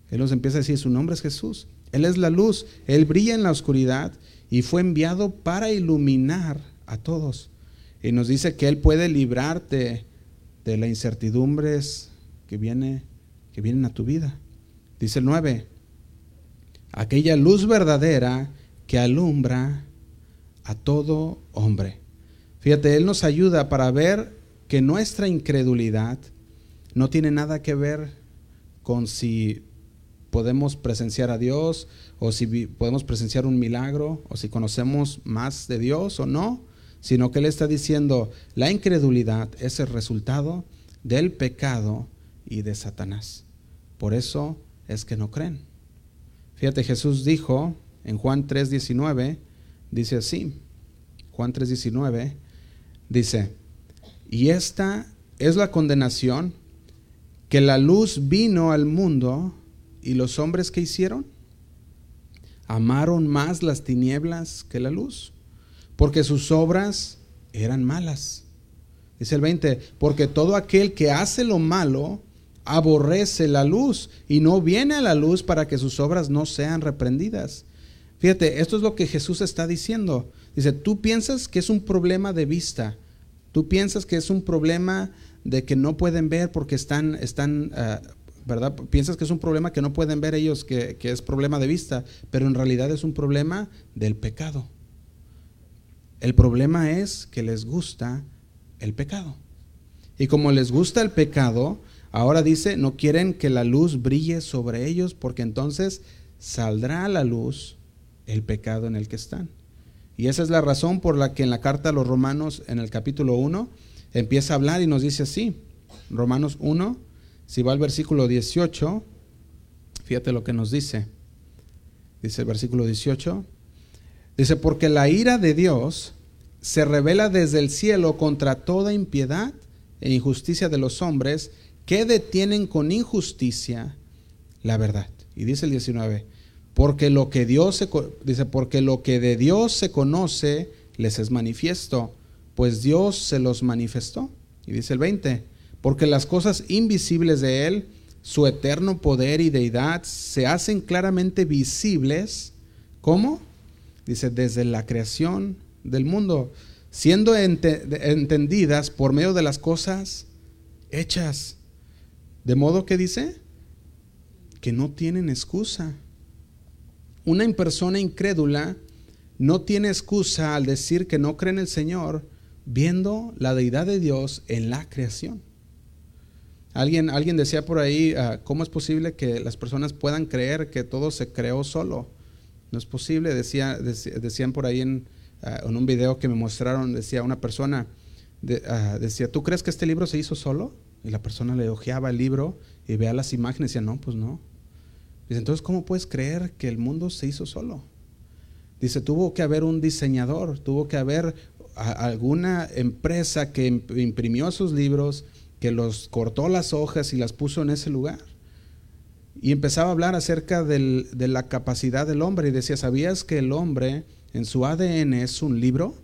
Él nos empieza a decir, su nombre es Jesús. Él es la luz, Él brilla en la oscuridad y fue enviado para iluminar a todos. Y nos dice que Él puede librarte de las incertidumbres que, viene, que vienen a tu vida. Dice el 9, aquella luz verdadera que alumbra a todo hombre. Fíjate, Él nos ayuda para ver que nuestra incredulidad no tiene nada que ver con si podemos presenciar a Dios o si podemos presenciar un milagro o si conocemos más de Dios o no, sino que Él está diciendo, la incredulidad es el resultado del pecado y de Satanás. Por eso es que no creen. Fíjate, Jesús dijo en Juan 3:19, dice así, Juan 3:19, dice, y esta es la condenación, que la luz vino al mundo ¿Y los hombres que hicieron? Amaron más las tinieblas que la luz, porque sus obras eran malas. Dice el 20, porque todo aquel que hace lo malo aborrece la luz y no viene a la luz para que sus obras no sean reprendidas. Fíjate, esto es lo que Jesús está diciendo. Dice, tú piensas que es un problema de vista, tú piensas que es un problema de que no pueden ver porque están, están ah, ¿verdad? Piensas que es un problema que no pueden ver ellos, que, es problema de vista, pero en realidad es un problema del pecado. El problema es que les gusta el pecado. Y como les gusta el pecado, ahora dice, no quieren que la luz brille sobre ellos porque entonces saldrá a la luz el pecado en el que están. Y esa es la razón por la que en la carta a los romanos, en el capítulo 1, empieza a hablar y nos dice así, Romanos 1, si va al versículo 18, fíjate lo que nos dice. Dice el versículo 18. Dice, porque la ira de Dios se revela desde el cielo contra toda impiedad e injusticia de los hombres que detienen con injusticia la verdad. Y dice el 19, porque lo que Dios se, dice, porque lo que de Dios se conoce les es manifiesto, pues Dios se los manifestó. Y dice el 20, porque las cosas invisibles de Él, su eterno poder y deidad, se hacen claramente visibles. ¿Cómo? Dice, desde la creación del mundo, siendo entendidas por medio de las cosas hechas. De modo que dice que no tienen excusa. Una persona incrédula no tiene excusa al decir que no cree en el Señor viendo la deidad de Dios en la creación. Alguien, alguien decía por ahí, ah, ¿cómo es posible que las personas puedan creer que todo se creó solo? No es posible, decía, decían por ahí en, ah, en, un video que me mostraron, decía una persona, ah, decía, ¿tú crees que este libro se hizo solo? Y la persona le ojeaba el libro y veía las imágenes y decía, no, pues no. Dice, entonces, ¿cómo puedes creer que el mundo se hizo solo? Dice, tuvo que haber un diseñador, tuvo que haber alguna empresa que imprimió esos libros, que los cortó las hojas y las puso en ese lugar. Y empezaba a hablar acerca de la capacidad del hombre y decía, ¿sabías que el hombre en su ADN es un libro?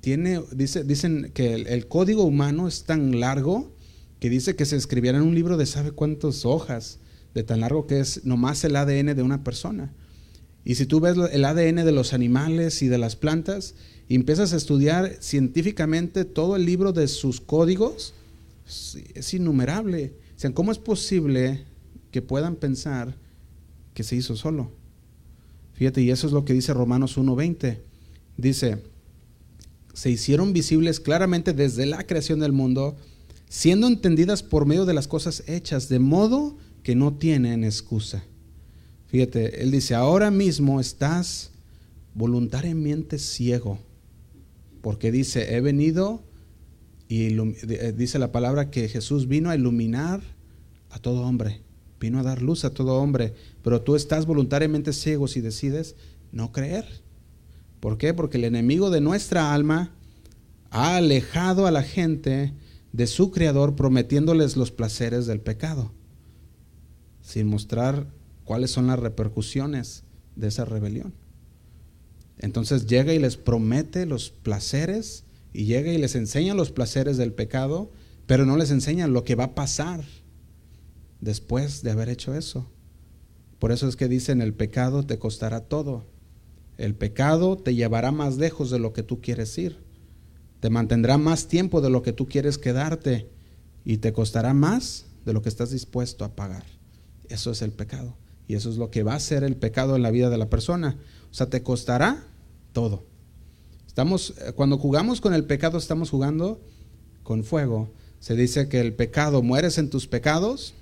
Tiene, dice, dicen que el, código humano es tan largo que dice que se escribiera en un libro de sabe cuántas hojas, de tan largo que es nomás el ADN de una persona. Y si tú ves el ADN de los animales y de las plantas y empiezas a estudiar científicamente todo el libro de sus códigos, es innumerable. O ¿cómo es posible que puedan pensar que se hizo solo? Fíjate, y eso es lo que dice Romanos 1.20. Dice, se hicieron visibles claramente desde la creación del mundo, siendo entendidas por medio de las cosas hechas, de modo que no tienen excusa. Fíjate, él dice, ahora mismo estás voluntariamente ciego, porque dice, he venido y eh, dice la palabra que Jesús vino a iluminar a todo hombre, vino a dar luz a todo hombre, pero tú estás voluntariamente ciego si decides no creer. ¿Por qué? Porque el enemigo de nuestra alma ha alejado a la gente de su Creador prometiéndoles los placeres del pecado, sin mostrar cuáles son las repercusiones de esa rebelión. Entonces llega y les promete los placeres y llega y les enseña los placeres del pecado, pero no les enseña lo que va a pasar después de haber hecho eso. Por eso es que dicen, el pecado te costará todo. El pecado te llevará más lejos de lo que tú quieres ir. Te mantendrá más tiempo de lo que tú quieres quedarte y te costará más de lo que estás dispuesto a pagar. Eso es el pecado. Y eso es lo que va a ser el pecado en la vida de la persona. O sea, te costará todo. Estamos, eh, cuando jugamos con el pecado, estamos jugando con fuego. Se dice que el pecado, mueres en tus pecados,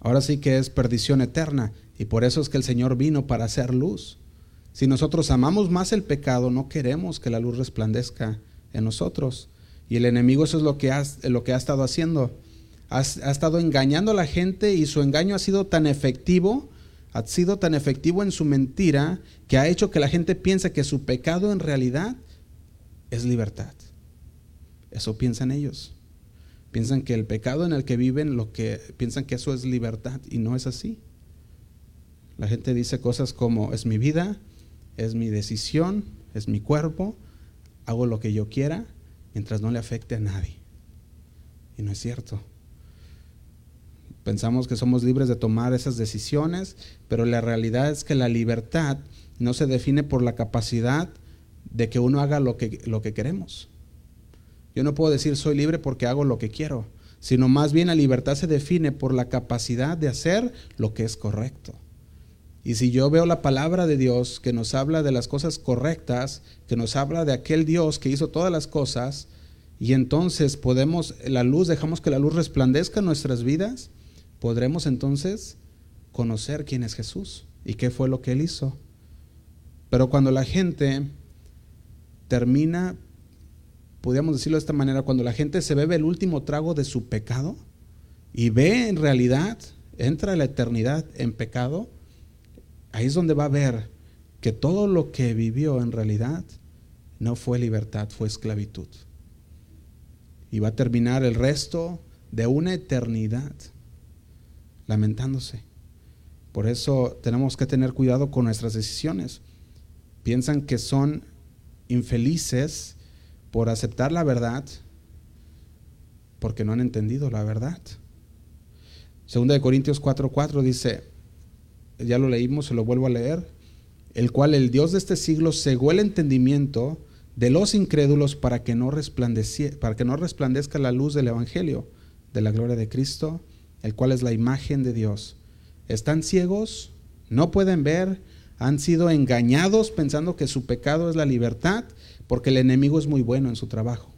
ahora sí que es perdición eterna. Y por eso es que el Señor vino para hacer luz. Si nosotros amamos más el pecado, no queremos que la luz resplandezca en nosotros. Y el enemigo eso es lo que ha, lo que ha estado haciendo. Ha, ha, estado engañando a la gente y su engaño ha sido tan efectivo, ha sido tan efectivo en su mentira, que ha hecho que la gente piense que su pecado en realidad es libertad. Eso piensan ellos. Piensan que el pecado en el que viven, lo que piensan que eso es libertad y no es así. La gente dice cosas como es mi vida, es mi decisión, es mi cuerpo, hago lo que yo quiera mientras no le afecte a nadie. Y no es cierto. Pensamos que somos libres de tomar esas decisiones, pero la realidad es que la libertad no se define por la capacidad de que uno haga lo que, lo que queremos. Yo no puedo decir soy libre porque hago lo que quiero, sino más bien la libertad se define por la capacidad de hacer lo que es correcto. Y si yo veo la palabra de Dios que nos habla de las cosas correctas, que nos habla de aquel Dios que hizo todas las cosas, y entonces podemos, la luz, dejamos que la luz resplandezca en nuestras vidas, podremos entonces conocer quién es Jesús y qué fue lo que Él hizo. Pero cuando la gente termina, podríamos decirlo de esta manera, cuando la gente se bebe el último trago de su pecado y ve en realidad, entra a la eternidad en pecado, Ahí es donde va a ver que todo lo que vivió en realidad no fue libertad, fue esclavitud. Y va a terminar el resto de una eternidad lamentándose. Por eso tenemos que tener cuidado con nuestras decisiones. Piensan que son infelices por aceptar la verdad porque no han entendido la verdad. Segunda de Corintios 4:4 dice, ya lo leímos, se lo vuelvo a leer, el cual el Dios de este siglo cegó el entendimiento de los incrédulos para que no, para que no resplandezca la luz del Evangelio de la gloria de Cristo, el cual es la imagen de Dios. Están ciegos, no pueden ver, han sido engañados pensando que su pecado es la libertad, porque el enemigo es muy bueno en su trabajo.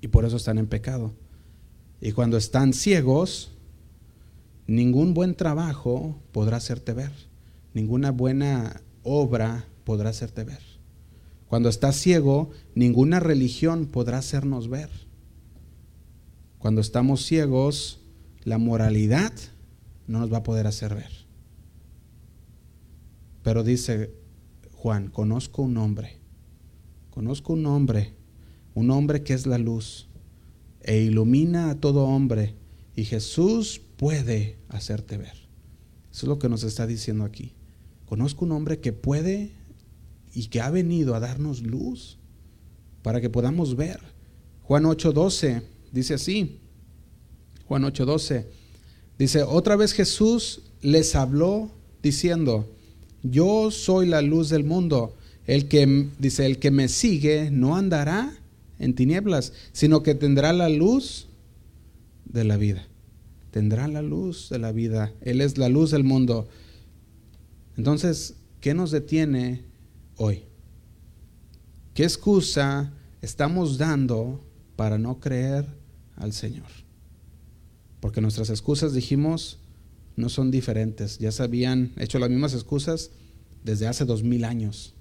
Y por eso están en pecado. Y cuando están ciegos, Ningún buen trabajo podrá hacerte ver. Ninguna buena obra podrá hacerte ver. Cuando estás ciego, ninguna religión podrá hacernos ver. Cuando estamos ciegos, la moralidad no nos va a poder hacer ver. Pero dice Juan, conozco un hombre, conozco un hombre, un hombre que es la luz e ilumina a todo hombre. Y Jesús puede hacerte ver. Eso es lo que nos está diciendo aquí. Conozco un hombre que puede y que ha venido a darnos luz para que podamos ver. Juan 8:12 dice así. Juan 8:12 dice, otra vez Jesús les habló diciendo, yo soy la luz del mundo. El que dice, el que me sigue no andará en tinieblas, sino que tendrá la luz de la vida tendrá la luz de la vida. Él es la luz del mundo. Entonces, ¿qué nos detiene hoy? ¿Qué excusa estamos dando para no creer al Señor. Porque nuestras excusas, dijimos, no son diferentes. Ya se habían hecho las mismas excusas desde hace dos mil años.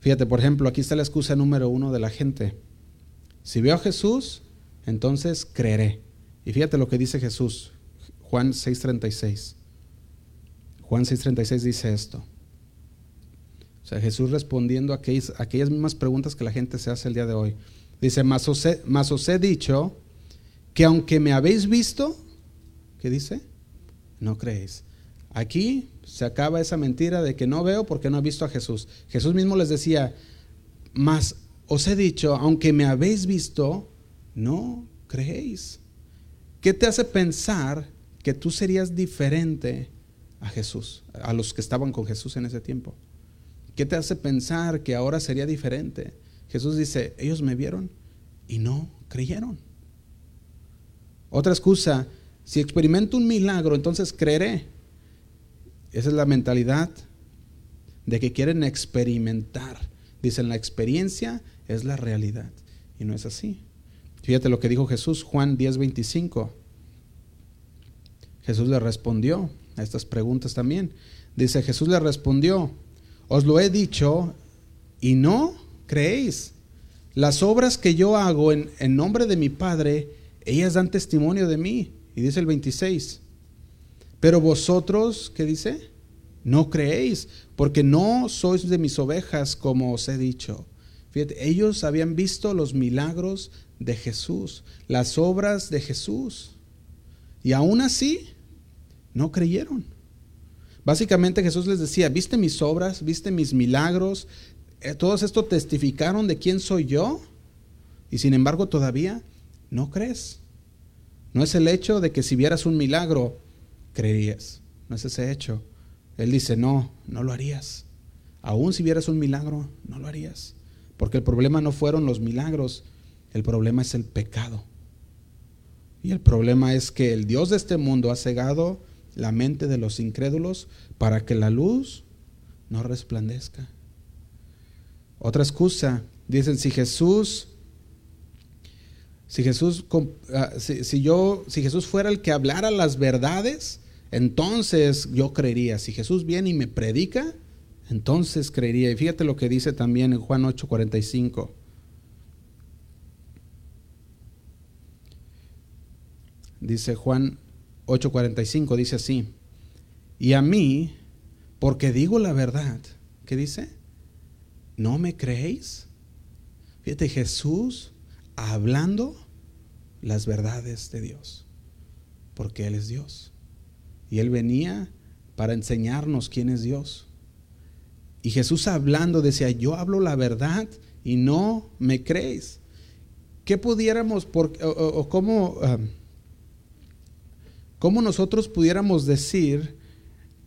Fíjate, por ejemplo, aquí está la excusa número uno de la gente. Si veo a Jesús, entonces creeré. Y fíjate lo que dice Jesús, Juan 6:36. Juan 6:36 dice esto. O sea, Jesús respondiendo a aquellas, mismas preguntas que la gente se hace el día de hoy. Dice, mas os, he, dicho que aunque me habéis visto, ¿qué dice? No creéis. Aquí se acaba esa mentira de que no veo porque no he visto a Jesús. Jesús mismo les decía, mas os he dicho, aunque me habéis visto, no creéis. ¿Qué te hace pensar que tú serías diferente a Jesús, a los que estaban con Jesús en ese tiempo? ¿Qué te hace pensar que ahora sería diferente? Jesús dice, ellos me vieron y no creyeron. Otra excusa, si experimento un milagro, entonces creeré. Esa es la mentalidad de que quieren experimentar. Dicen, la experiencia es la realidad. Y no es así. Fíjate lo que dijo Jesús, Juan 10:25. Jesús le respondió a estas preguntas también. Dice, Jesús le respondió, os lo he dicho y no creéis. Las obras que yo hago en, en nombre de mi Padre, ellas dan testimonio de mí. Y dice el 26. Pero vosotros, ¿qué dice? No creéis, porque no sois de mis ovejas, como os he dicho. Fíjate, ellos habían visto los milagros de Jesús, las obras de Jesús. Y aún así, no creyeron. Básicamente Jesús les decía, viste mis obras, viste mis milagros, eh, todos esto testificaron de quién soy yo, y sin embargo todavía no crees. No es el hecho de que si vieras un milagro, creerías. No es ese hecho. Él dice, no, no lo harías. Aún si vieras un milagro, no lo harías. Porque el problema no fueron los milagros, el problema es el pecado. Y el problema es que el Dios de este mundo ha cegado la mente de los incrédulos para que la luz no resplandezca. Otra excusa, dicen, si Jesús, si Jesús, ah, si, yo, si Jesús fuera el que hablara las verdades, entonces yo creería. Si Jesús viene y me predica, entonces creería. Y fíjate lo que dice también en Juan 8:45. Dice Juan 8:45, dice así, y a mí, porque digo la verdad, ¿qué dice? ¿No me creéis? Fíjate, Jesús hablando las verdades de Dios, porque Él es Dios. Y Él venía para enseñarnos quién es Dios. Y Jesús hablando decía, yo hablo la verdad y no me creéis. ¿Qué pudiéramos, por, o, cómo, um, cómo nosotros pudiéramos decir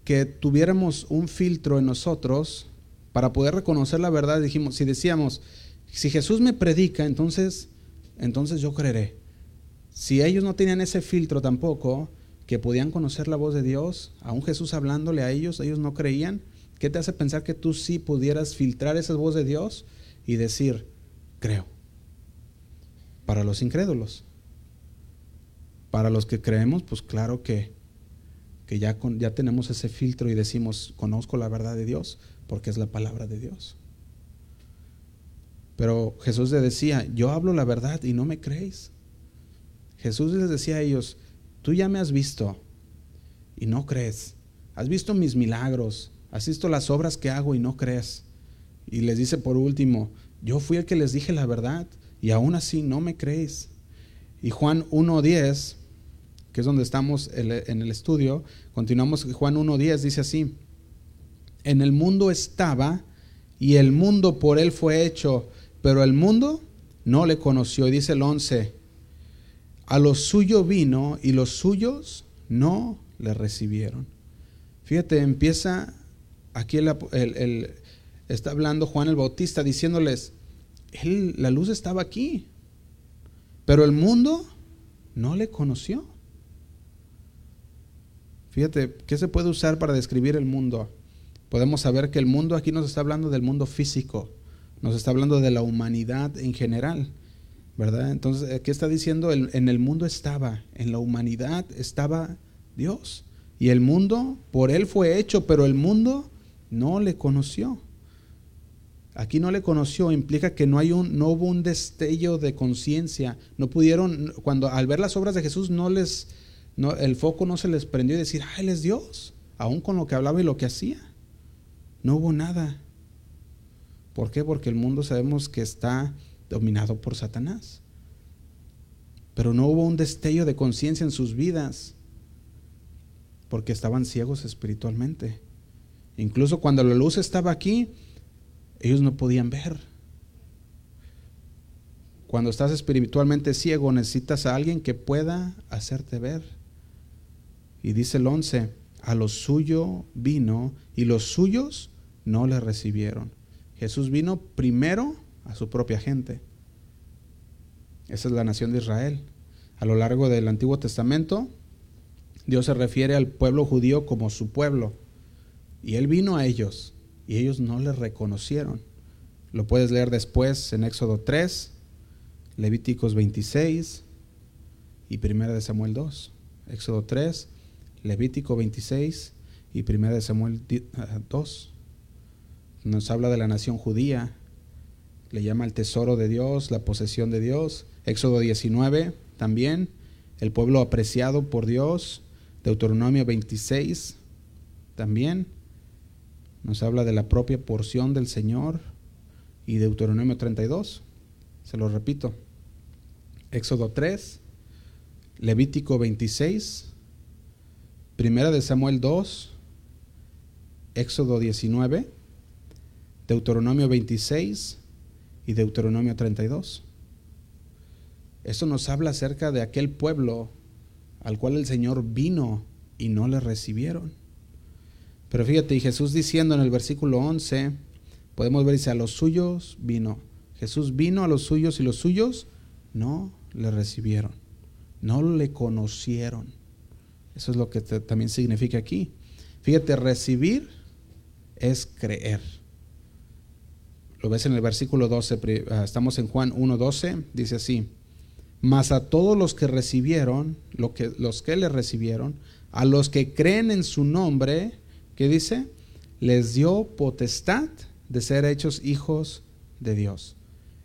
que tuviéramos un filtro en nosotros para poder reconocer la verdad? Dijimos, si decíamos, si Jesús me predica, entonces, entonces yo creeré. Si ellos no tenían ese filtro tampoco, que podían conocer la voz de Dios, aún Jesús hablándole a ellos, ellos no creían, ¿qué te hace pensar que tú sí pudieras filtrar esa voz de Dios y decir, creo? Para los incrédulos. Para los que creemos, pues claro que, que ya, ya tenemos ese filtro y decimos, conozco la verdad de Dios, porque es la palabra de Dios. Pero Jesús les decía, yo hablo la verdad y no me creéis. Jesús les decía a ellos, tú ya me has visto y no crees. Has visto mis milagros, has visto las obras que hago y no crees. Y les dice por último, yo fui el que les dije la verdad y aún así no me creéis. Y Juan 1.10, que es donde estamos en el estudio, continuamos, Juan 1.10 dice así, en el mundo estaba y el mundo por él fue hecho, pero el mundo no le conoció. Y dice el 11, a lo suyo vino y los suyos no le recibieron. Fíjate, empieza aquí el, está hablando Juan el Bautista diciéndoles, la luz estaba aquí, pero el mundo no le conoció. Fíjate, ¿qué se puede usar para describir el mundo? podemos saber que el mundo aquí nos está hablando del mundo físico, nos está hablando de la humanidad en general. ¿verdad? Entonces, ¿qué está diciendo? En el mundo estaba, en la humanidad estaba Dios. Y el mundo, por Él fue hecho, pero el mundo no le conoció. Aquí no le conoció, implica que no, hay un, no hubo un destello de conciencia. No pudieron, cuando al ver las obras de Jesús, no les, no, el foco no se les prendió y decir, ah, Él es Dios, aún con lo que hablaba y lo que hacía. No hubo nada. ¿Por qué? Porque el mundo sabemos que está dominado por Satanás. Pero no hubo un destello de conciencia en sus vidas, porque estaban ciegos espiritualmente. Incluso cuando la luz estaba aquí, ellos no podían ver. Cuando estás espiritualmente ciego, necesitas a alguien que pueda hacerte ver. Y dice el 11, a lo suyo vino y los suyos no le recibieron. Jesús vino primero a su propia gente. Esa es la nación de Israel. A lo largo del Antiguo Testamento, Dios se refiere al pueblo judío como su pueblo. Y Él vino a ellos y ellos no le reconocieron. Lo puedes leer después en Éxodo 3, Levíticos 26 y 1 de Samuel 2. Éxodo 3, Levítico 26 y 1 de Samuel 2. Nos habla de la nación judía, le llama el tesoro de Dios, la posesión de Dios. Éxodo 19 también, el pueblo apreciado por Dios. Deuteronomio 26 también nos habla de la propia porción del Señor y Deuteronomio 32. Se lo repito. Éxodo 3, Levítico 26, Primera de Samuel 2, Éxodo 19, Deuteronomio 26 y Deuteronomio 32. Eso nos habla acerca de aquel pueblo al cual el Señor vino y no le recibieron. Pero fíjate, y Jesús diciendo en el versículo 11, podemos ver, dice, a los suyos vino. Jesús vino a los suyos y los suyos no le recibieron, no le conocieron. Eso es lo que también significa aquí. Fíjate, recibir es creer. Lo ves en el versículo 12, ah, estamos en Juan 1.12, dice así, mas a todos los que recibieron, lo que, los que le recibieron, a los que creen en su nombre, ¿Qué dice? Les dio potestad de ser hechos hijos de Dios.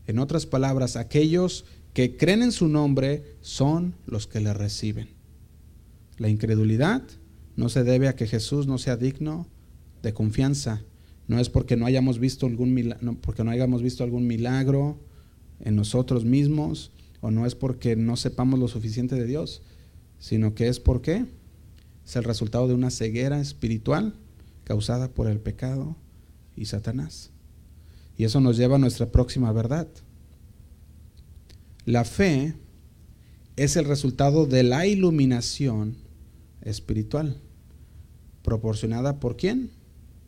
En otras palabras, aquellos que creen en su nombre son los que le reciben. La incredulidad no se debe a que Jesús no sea digno de confianza. No es porque no hayamos visto algún milagro, porque no hayamos visto algún milagro en nosotros mismos o no es porque no sepamos lo suficiente de Dios, sino que es porque es el resultado de una ceguera espiritual causada por el pecado y Satanás. Y eso nos lleva a nuestra próxima verdad. La fe es el resultado de la iluminación espiritual, proporcionada por quién?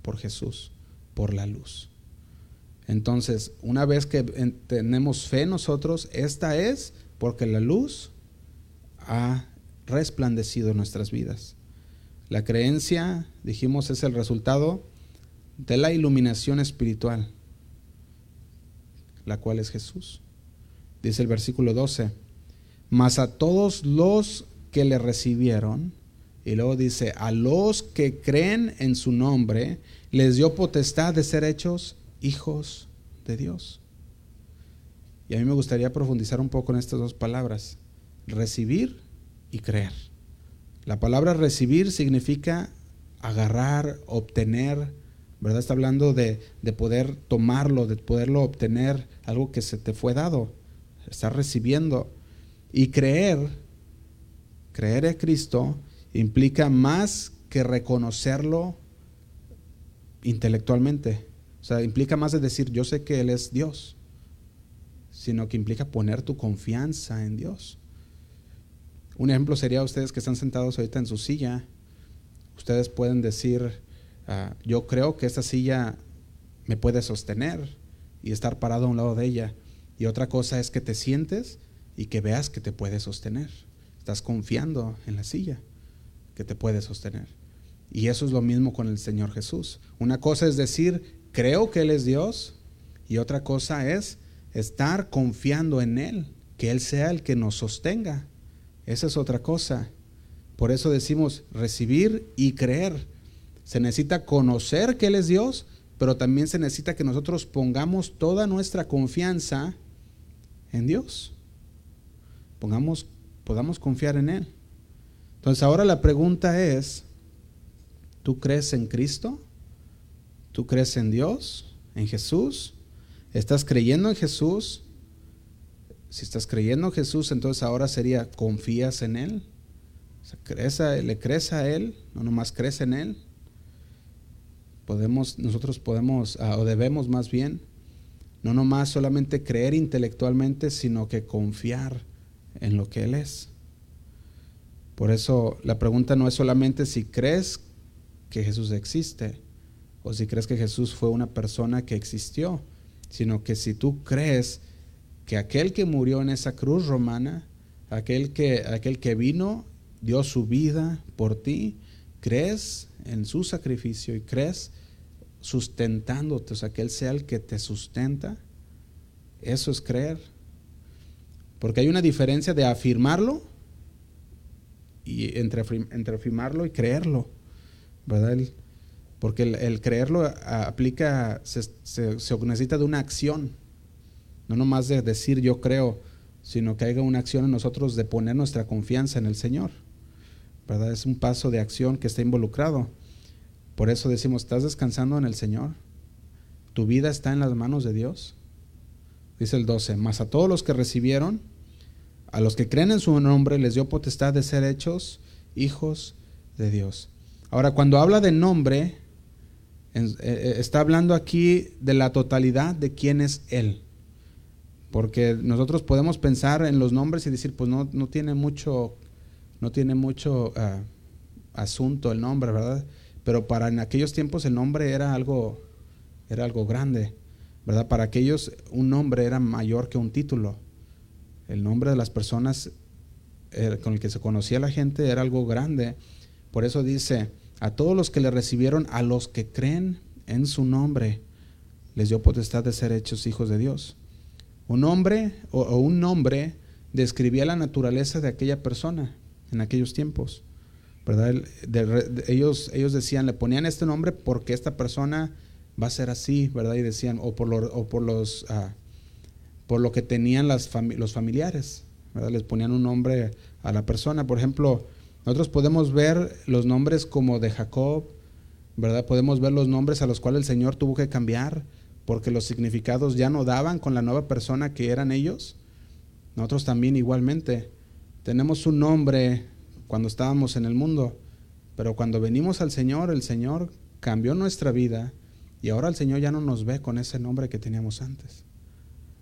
Por Jesús, por la luz. Entonces, una vez que tenemos fe nosotros, esta es porque la luz ha resplandecido en nuestras vidas. La creencia, dijimos, es el resultado de la iluminación espiritual, la cual es Jesús. Dice el versículo 12, mas a todos los que le recibieron, y luego dice, a los que creen en su nombre, les dio potestad de ser hechos hijos de Dios. Y a mí me gustaría profundizar un poco en estas dos palabras, recibir y creer. La palabra recibir significa agarrar, obtener, ¿verdad? Está hablando de, poder tomarlo, de poderlo obtener, algo que se te fue dado. Estás recibiendo. Y creer, creer en Cristo, implica más que reconocerlo intelectualmente. O sea, implica más de decir, yo sé que Él es Dios, sino que implica poner tu confianza en Dios. Un ejemplo sería ustedes que están sentados ahorita en su silla. Ustedes pueden decir, ah, yo creo que esta silla me puede sostener y estar parado a un lado de ella. Y otra cosa es que te sientes y que veas que te puede sostener. Estás confiando en la silla que te puede sostener. Y eso es lo mismo con el Señor Jesús. Una cosa es decir, creo que Él es Dios. Y otra cosa es estar confiando en Él que Él sea el que nos sostenga. Esa es otra cosa. Por eso decimos recibir y creer. Se necesita conocer que Él es Dios, pero también se necesita que nosotros pongamos toda nuestra confianza en Dios. Pongamos, podamos confiar en Él. Entonces ahora la pregunta es, ¿tú crees en Cristo? ¿Tú crees en Dios? ¿En Jesús? ¿Estás creyendo en Jesús? Si estás creyendo en Jesús, entonces ahora sería, ¿confías en Él? ¿Le crees a Él? No nomás crees en Él. Podemos, nosotros podemos, ah, o debemos más bien, no nomás solamente creer intelectualmente, sino que confiar en lo que Él es. Por eso la pregunta no es solamente si crees que Jesús existe o si crees que Jesús fue una persona que existió, sino que si tú crees que aquel que murió en esa cruz romana, aquel que, aquel que vino, dio su vida por ti, crees en su sacrificio y crees sustentándote, o sea, que Él sea el que te sustenta, eso es creer. Porque hay una diferencia de afirmarlo y entre, entre afirmarlo y creerlo, ¿verdad? porque el, creerlo aplica, se, se, se, necesita de una acción, no nomás de decir yo creo, sino que haya una acción en nosotros de poner nuestra confianza en el Señor, ¿verdad? Es un paso de acción que está involucrado. Por eso decimos, ¿estás descansando en el Señor? ¿Tu vida está en las manos de Dios? Dice el 12, más a todos los que recibieron, a los que creen en su nombre, les dio potestad de ser hechos hijos de Dios. Ahora, cuando habla de nombre, eh, eh, está hablando aquí de la totalidad de quién es Él. Porque nosotros podemos pensar en los nombres y decir, pues no, no tiene mucho, no tiene mucho ah, asunto el nombre, ¿verdad? Pero para en aquellos tiempos el nombre era algo, era algo grande, ¿verdad? Para aquellos un nombre era mayor que un título. El nombre de las personas eh, con el que se conocía la gente era algo grande. Por eso dice, a todos los que le recibieron, a los que creen en su nombre, les dio potestad de ser hechos hijos de Dios. Un hombre o, un nombre describía la naturaleza de aquella persona en aquellos tiempos. ¿verdad? ellos, ellos decían, le ponían este nombre porque esta persona va a ser así, ¿verdad? Y decían, o por, o por los, ah, por lo que tenían los familiares, ¿verdad? Les ponían un nombre a la persona. Por ejemplo, nosotros podemos ver los nombres como de Jacob, ¿verdad? Podemos ver los nombres a los cuales el Señor tuvo que cambiar porque los significados ya no daban con la nueva persona que eran ellos. Nosotros también igualmente tenemos un nombre cuando estábamos en el mundo, pero cuando venimos al Señor, el Señor cambió nuestra vida y ahora el Señor ya no nos ve con ese nombre que teníamos antes.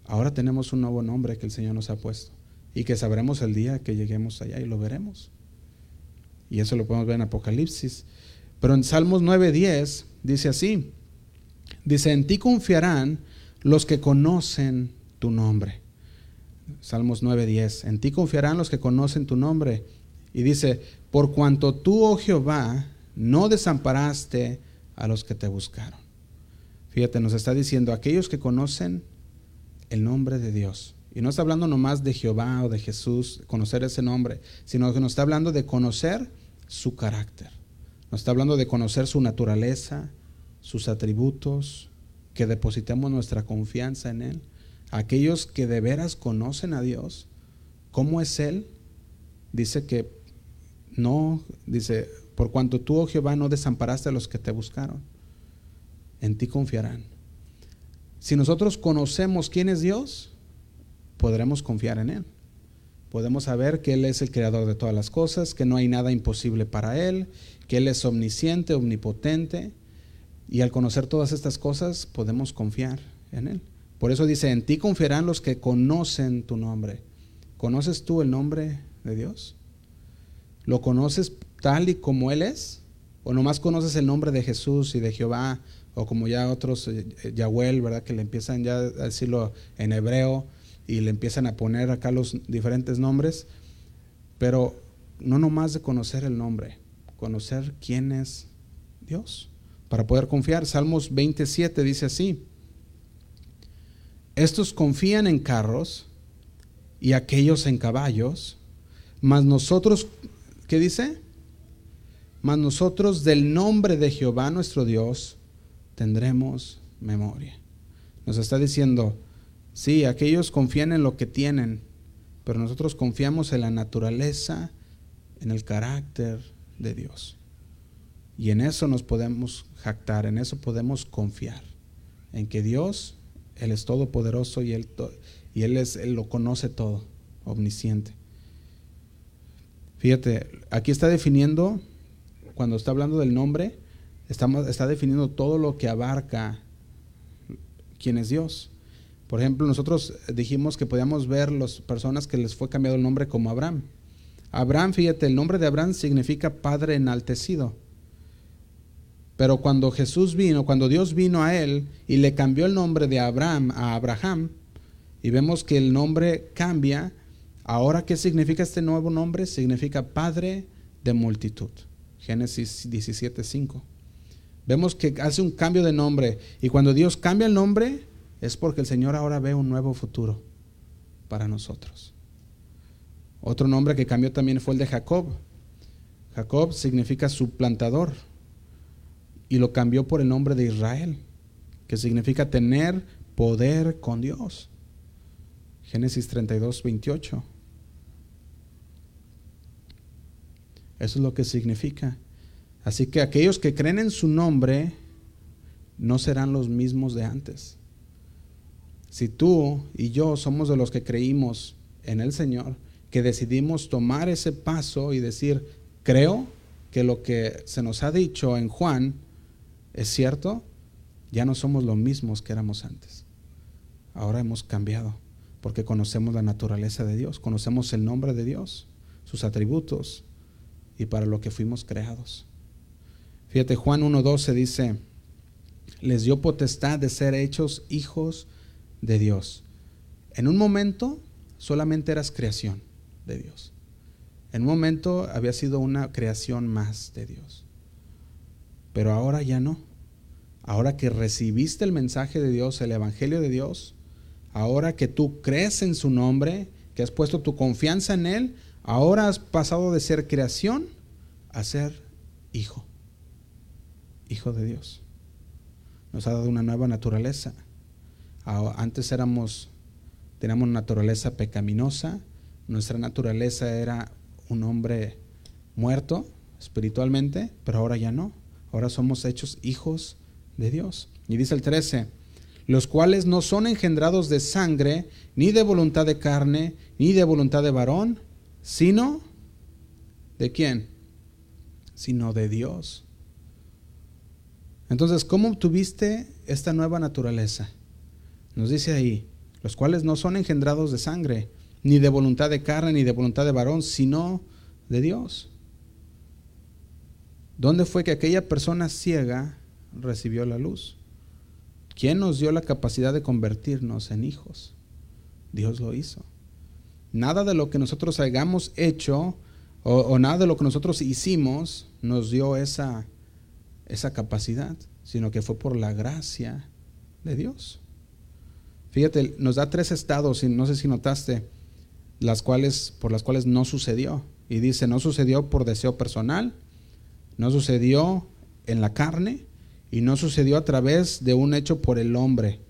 Ahora tenemos un nuevo nombre que el Señor nos ha puesto y que sabremos el día que lleguemos allá y lo veremos. Y eso lo podemos ver en Apocalipsis. Pero en Salmos 9:10 dice así, Dice, en ti confiarán los que conocen tu nombre. Salmos 9:10, en ti confiarán los que conocen tu nombre. Y dice, por cuanto tú, oh Jehová, no desamparaste a los que te buscaron. Fíjate, nos está diciendo aquellos que conocen el nombre de Dios. Y no está hablando nomás de Jehová o de Jesús, conocer ese nombre, sino que nos está hablando de conocer su carácter. Nos está hablando de conocer su naturaleza, sus atributos, que depositemos nuestra confianza en Él. Aquellos que de veras conocen a Dios, ¿cómo es Él? Dice que no, dice, por cuanto tú, oh Jehová, no desamparaste a los que te buscaron, en ti confiarán. Si nosotros conocemos quién es Dios, podremos confiar en Él. Podemos saber que Él es el creador de todas las cosas, que no hay nada imposible para Él, que Él es omnisciente, omnipotente, y al conocer todas estas cosas podemos confiar en Él. Por eso dice, en ti confiarán los que conocen tu nombre. ¿Conoces tú el nombre de Dios? ¿Lo conoces tal y como Él es? ¿O nomás conoces el nombre de Jesús y de Jehová? O como ya otros, eh, Yahweh, ¿verdad? Que le empiezan ya a decirlo en hebreo y le empiezan a poner acá los diferentes nombres. Pero no nomás de conocer el nombre, conocer quién es Dios para poder confiar. Salmos 27 dice así, estos confían en carros y aquellos en caballos, mas nosotros, ¿qué dice? Mas nosotros del nombre de Jehová nuestro Dios tendremos memoria. Nos está diciendo, sí, aquellos confían en lo que tienen, pero nosotros confiamos en la naturaleza, en el carácter de Dios. Y en eso nos podemos jactar, en eso podemos confiar, en que Dios, Él es todopoderoso y Él, y él, es, lo conoce todo, omnisciente. Fíjate, aquí está definiendo, cuando está hablando del nombre, estamos, está definiendo todo lo que abarca quién es Dios. Por ejemplo, nosotros dijimos que podíamos ver las personas que les fue cambiado el nombre como Abraham. Abraham, fíjate, el nombre de Abraham significa padre enaltecido. Pero cuando Jesús vino, cuando Dios vino a él y le cambió el nombre de Abraham a Abraham, y vemos que el nombre cambia, ahora ¿qué significa este nuevo nombre? Significa padre de multitud. Génesis 17:5. Vemos que hace un cambio de nombre y cuando Dios cambia el nombre es porque el Señor ahora ve un nuevo futuro para nosotros. Otro nombre que cambió también fue el de Jacob. Jacob significa suplantador y lo cambió por el nombre de Israel, que significa tener poder con Dios. Génesis 32, 28. Eso es lo que significa. Así que aquellos que creen en su nombre no serán los mismos de antes. Si tú y yo somos de los que creímos en el Señor, que decidimos tomar ese paso y decir, creo que lo que se nos ha dicho en Juan es cierto, ya no somos los mismos que éramos antes. Ahora hemos cambiado porque conocemos la naturaleza de Dios, conocemos el nombre de Dios, sus atributos y para lo que fuimos creados. Fíjate, Juan 1.12 dice, les dio potestad de ser hechos hijos de Dios. En un momento solamente eras creación de Dios. En un momento había sido una creación más de Dios. Pero ahora ya no. Ahora que recibiste el mensaje de Dios, el Evangelio de Dios, ahora que tú crees en su nombre, que has puesto tu confianza en Él, ahora has pasado de ser creación a ser hijo. Hijo de Dios. Nos ha dado una nueva naturaleza. Antes éramos, teníamos naturaleza pecaminosa, nuestra naturaleza era un hombre muerto espiritualmente, pero ahora ya no. Ahora somos hechos hijos de Dios. Y dice el 13, los cuales no son engendrados de sangre, ni de voluntad de carne, ni de voluntad de varón, sino de quién? Sino de Dios. Entonces, ¿cómo obtuviste esta nueva naturaleza? Nos dice ahí, los cuales no son engendrados de sangre, ni de voluntad de carne, ni de voluntad de varón, sino de Dios. ¿Dónde fue que aquella persona ciega recibió la luz? ¿Quién nos dio la capacidad de convertirnos en hijos? Dios lo hizo. Nada de lo que nosotros hayamos hecho o, nada de lo que nosotros hicimos nos dio esa, esa capacidad, sino que fue por la gracia de Dios. Fíjate, nos da tres estados, y no sé si notaste, las cuales, por las cuales no sucedió. Y dice, no sucedió por deseo personal, no sucedió en la carne y no sucedió a través de un hecho por el hombre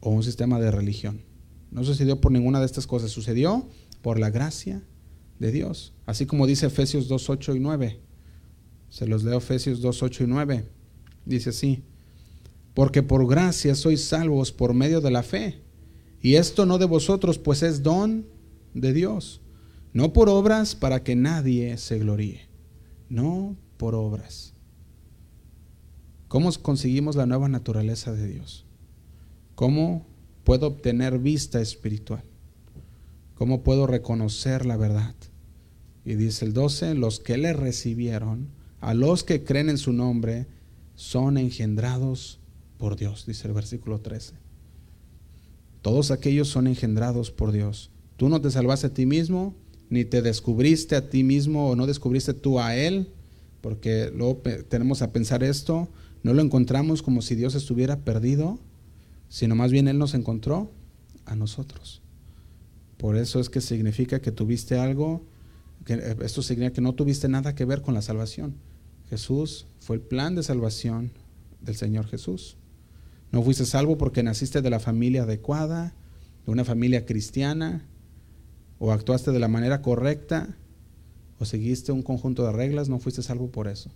o un sistema de religión. No sucedió por ninguna de estas cosas, sucedió por la gracia de Dios. Así como dice Efesios 2, 8 y 9. Se los leo Efesios 2, 8 y 9. Dice así, porque por gracia sois salvos por medio de la fe. Y esto no de vosotros, pues es don de Dios. No por obras para que nadie se gloríe. No por obras. ¿Cómo conseguimos la nueva naturaleza de Dios? ¿Cómo puedo obtener vista espiritual? ¿Cómo puedo reconocer la verdad? Y dice el 12, los que le recibieron, a los que creen en su nombre, son engendrados por Dios, dice el versículo 13. Todos aquellos son engendrados por Dios. Tú no te salvaste a ti mismo, ni te descubriste a ti mismo o no descubriste tú a Él, porque luego tenemos a pensar esto, no lo encontramos como si Dios estuviera perdido, sino más bien Él nos encontró a nosotros. Por eso es que significa que tuviste algo, eh, esto significa que no tuviste nada que ver con la salvación. Jesús fue el plan de salvación del Señor Jesús. No fuiste salvo porque naciste de la familia adecuada, de una familia cristiana, o actuaste de la manera correcta, o seguiste un conjunto de reglas, no fuiste salvo por eso.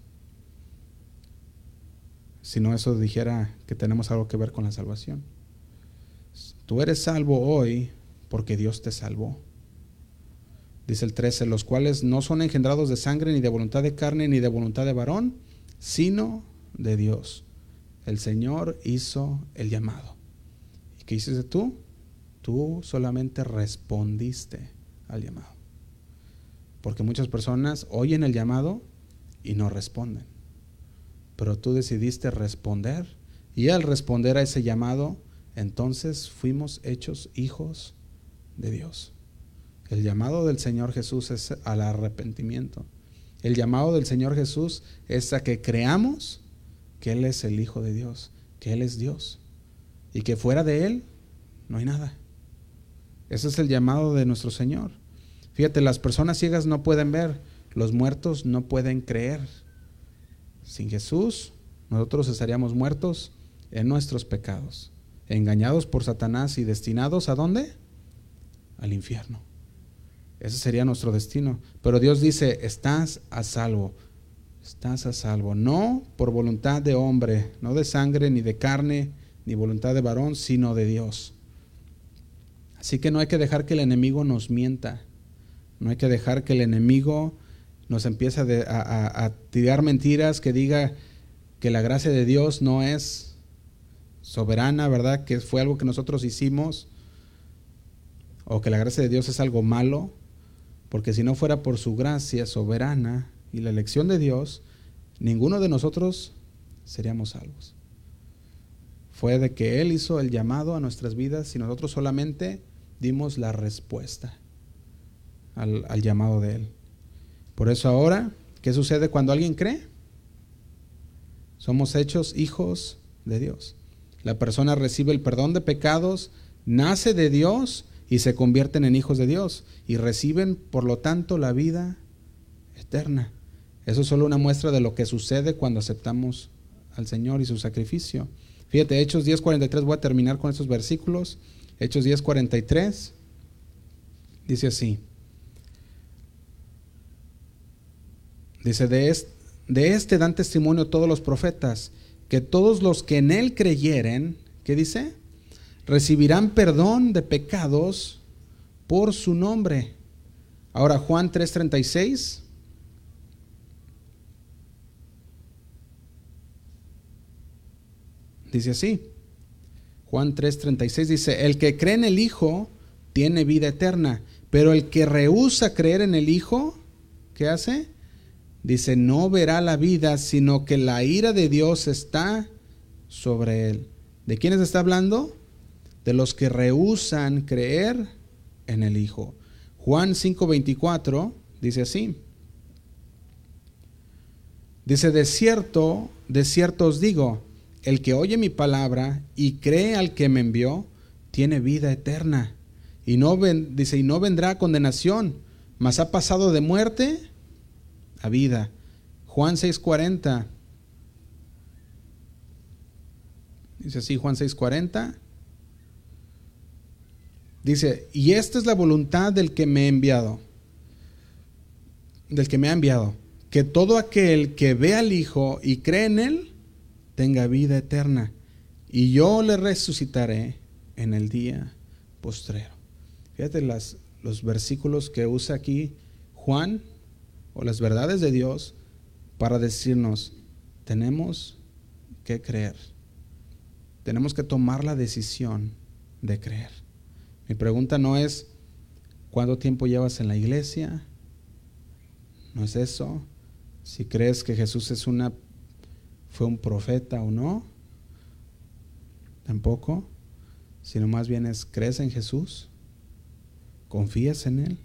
Si no, eso dijera que tenemos algo que ver con la salvación. Tú eres salvo hoy porque Dios te salvó. Dice el 13, los cuales no son engendrados de sangre, ni de voluntad de carne, ni de voluntad de varón, sino de Dios. El Señor hizo el llamado. ¿Y qué hiciste tú? Tú solamente respondiste al llamado. Porque muchas personas oyen el llamado y no responden. Pero tú decidiste responder y al responder a ese llamado, entonces fuimos hechos hijos de Dios. El llamado del Señor Jesús es al arrepentimiento. El llamado del Señor Jesús es a que creamos que Él es el Hijo de Dios, que Él es Dios y que fuera de Él no hay nada. Ese es el llamado de nuestro Señor. Fíjate, las personas ciegas no pueden ver, los muertos no pueden creer. Sin Jesús, nosotros estaríamos muertos en nuestros pecados, engañados por Satanás y destinados a dónde? Al infierno. Ese sería nuestro destino. Pero Dios dice, estás a salvo estás a salvo. No por voluntad de hombre, no de sangre, ni de carne, ni voluntad de varón, sino de Dios. Así que no hay que dejar que el enemigo nos mienta. No hay que dejar que el enemigo nos empiece a, a tirar mentiras, que diga que la gracia de Dios no es soberana, ¿verdad? Que fue algo que nosotros hicimos. O que la gracia de Dios es algo malo. Porque si no fuera por su gracia soberana, y la elección de Dios, ninguno de nosotros seríamos salvos. Fue de que Él hizo el llamado a nuestras vidas y nosotros solamente dimos la respuesta al, al llamado de Él. Por eso ahora, ¿qué sucede cuando alguien cree? Somos hechos hijos de Dios. La persona recibe el perdón de pecados, nace de Dios y se convierten en hijos de Dios y reciben, por lo tanto, la vida eterna. Eso es solo una muestra de lo que sucede cuando aceptamos al Señor y su sacrificio. Fíjate, Hechos 10:43, voy a terminar con estos versículos. Hechos 10:43 dice así. Dice, de este, de este dan testimonio todos los profetas, que todos los que en él creyeren, ¿qué dice? Recibirán perdón de pecados por su nombre. Ahora Juan 3:36 Dice así. Juan 3:36 dice, el que cree en el Hijo tiene vida eterna, pero el que rehúsa creer en el Hijo, ¿qué hace? Dice, no verá la vida, sino que la ira de Dios está sobre él. ¿De quiénes está hablando? De los que rehusan creer en el Hijo. Juan 5:24 dice así. Dice, de cierto, de cierto os digo, el que oye mi palabra y cree al que me envió, tiene vida eterna. Y no dice, y no vendrá condenación, mas ha pasado de muerte a vida. Juan 6:40. Dice así Juan 6:40. Dice, y esta es la voluntad del que me ha enviado, del que me ha enviado, que todo aquel que ve al Hijo y cree en él, tenga vida eterna, y yo le resucitaré en el día postrero. Fíjate las, los versículos que usa aquí Juan, o las verdades de Dios, para decirnos, tenemos que creer. Tenemos que tomar la decisión de creer. Mi pregunta no es, ¿cuánto tiempo llevas en la iglesia? No es eso. Si crees que Jesús es una fue un profeta o no, tampoco, sino más bien es, ¿crees en Jesús? ¿Confías en Él?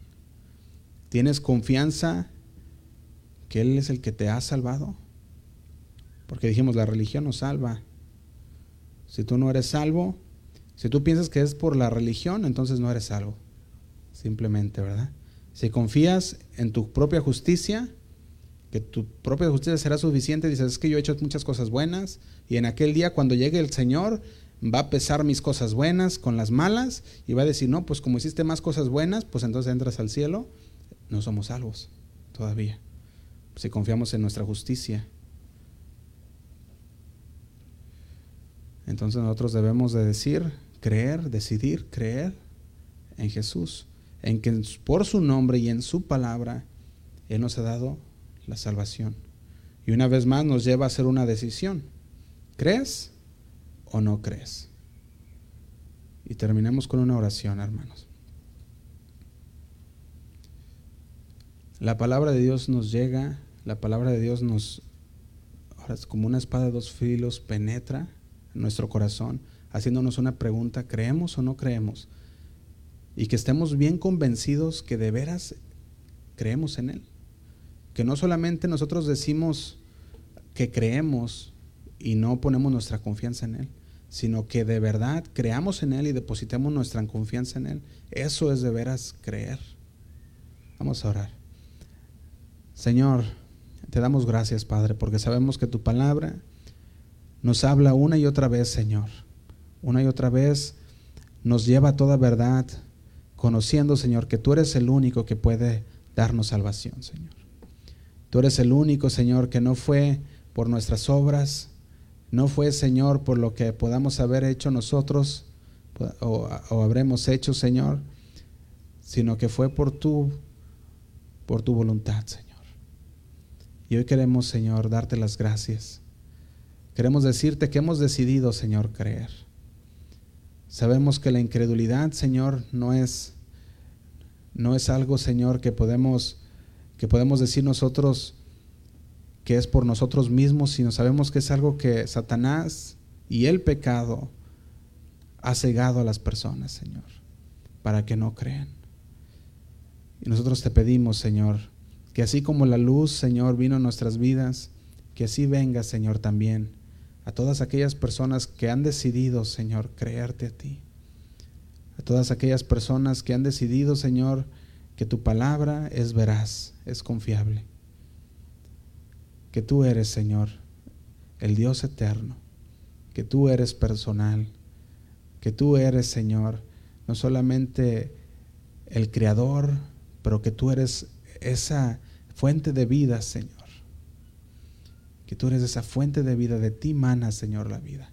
¿Tienes confianza que Él es el que te ha salvado? Porque dijimos, la religión nos salva. Si tú no eres salvo, si tú piensas que es por la religión, entonces no eres salvo. simplemente, ¿verdad? Si confías en tu propia justicia, que tu propia justicia será suficiente, dices, es que yo he hecho muchas cosas buenas y en aquel día cuando llegue el Señor va a pesar mis cosas buenas con las malas y va a decir, no, pues como hiciste más cosas buenas, pues entonces entras al cielo, no somos salvos todavía, si confiamos en nuestra justicia. Entonces nosotros debemos de decir, creer, decidir, creer en Jesús, en que por su nombre y en su palabra Él nos ha dado la salvación. Y una vez más nos lleva a hacer una decisión. ¿Crees o no crees? Y terminemos con una oración, hermanos. La palabra de Dios nos llega, la palabra de Dios nos, ahora es como una espada de dos filos, penetra en nuestro corazón, haciéndonos una pregunta, ¿creemos o no creemos? Y que estemos bien convencidos que de veras creemos en Él. Que no solamente nosotros decimos que creemos y no ponemos nuestra confianza en Él, sino que de verdad creamos en Él y depositemos nuestra confianza en Él. Eso es de veras creer. Vamos a orar. Señor, te damos gracias, Padre, porque sabemos que tu palabra nos habla una y otra vez, Señor. Una y otra vez nos lleva a toda verdad, conociendo, Señor, que tú eres el único que puede darnos salvación, Señor. Tú eres el único, Señor, que no fue por nuestras obras, no fue, Señor, por lo que podamos haber hecho nosotros o, habremos hecho, Señor, sino que fue por tu, por tu voluntad, Señor. Y hoy queremos, Señor, darte las gracias. Queremos decirte que hemos decidido, Señor, creer. Sabemos que la incredulidad, Señor, no es no es algo, Señor, que podemos que podemos decir nosotros que es por nosotros mismos, sino sabemos que es algo que Satanás y el pecado ha cegado a las personas, Señor, para que no crean. Y nosotros te pedimos, Señor, que así como la luz, Señor, vino a nuestras vidas, que así venga, Señor, también a todas aquellas personas que han decidido, Señor, creerte a ti. A todas aquellas personas que han decidido, Señor, que tu palabra es veraz, es confiable. Que tú eres, Señor, el Dios eterno. Que tú eres personal. Que tú eres, Señor, no solamente el creador, pero que tú eres esa fuente de vida, Señor. Que tú eres esa fuente de vida, de ti mana, Señor, la vida.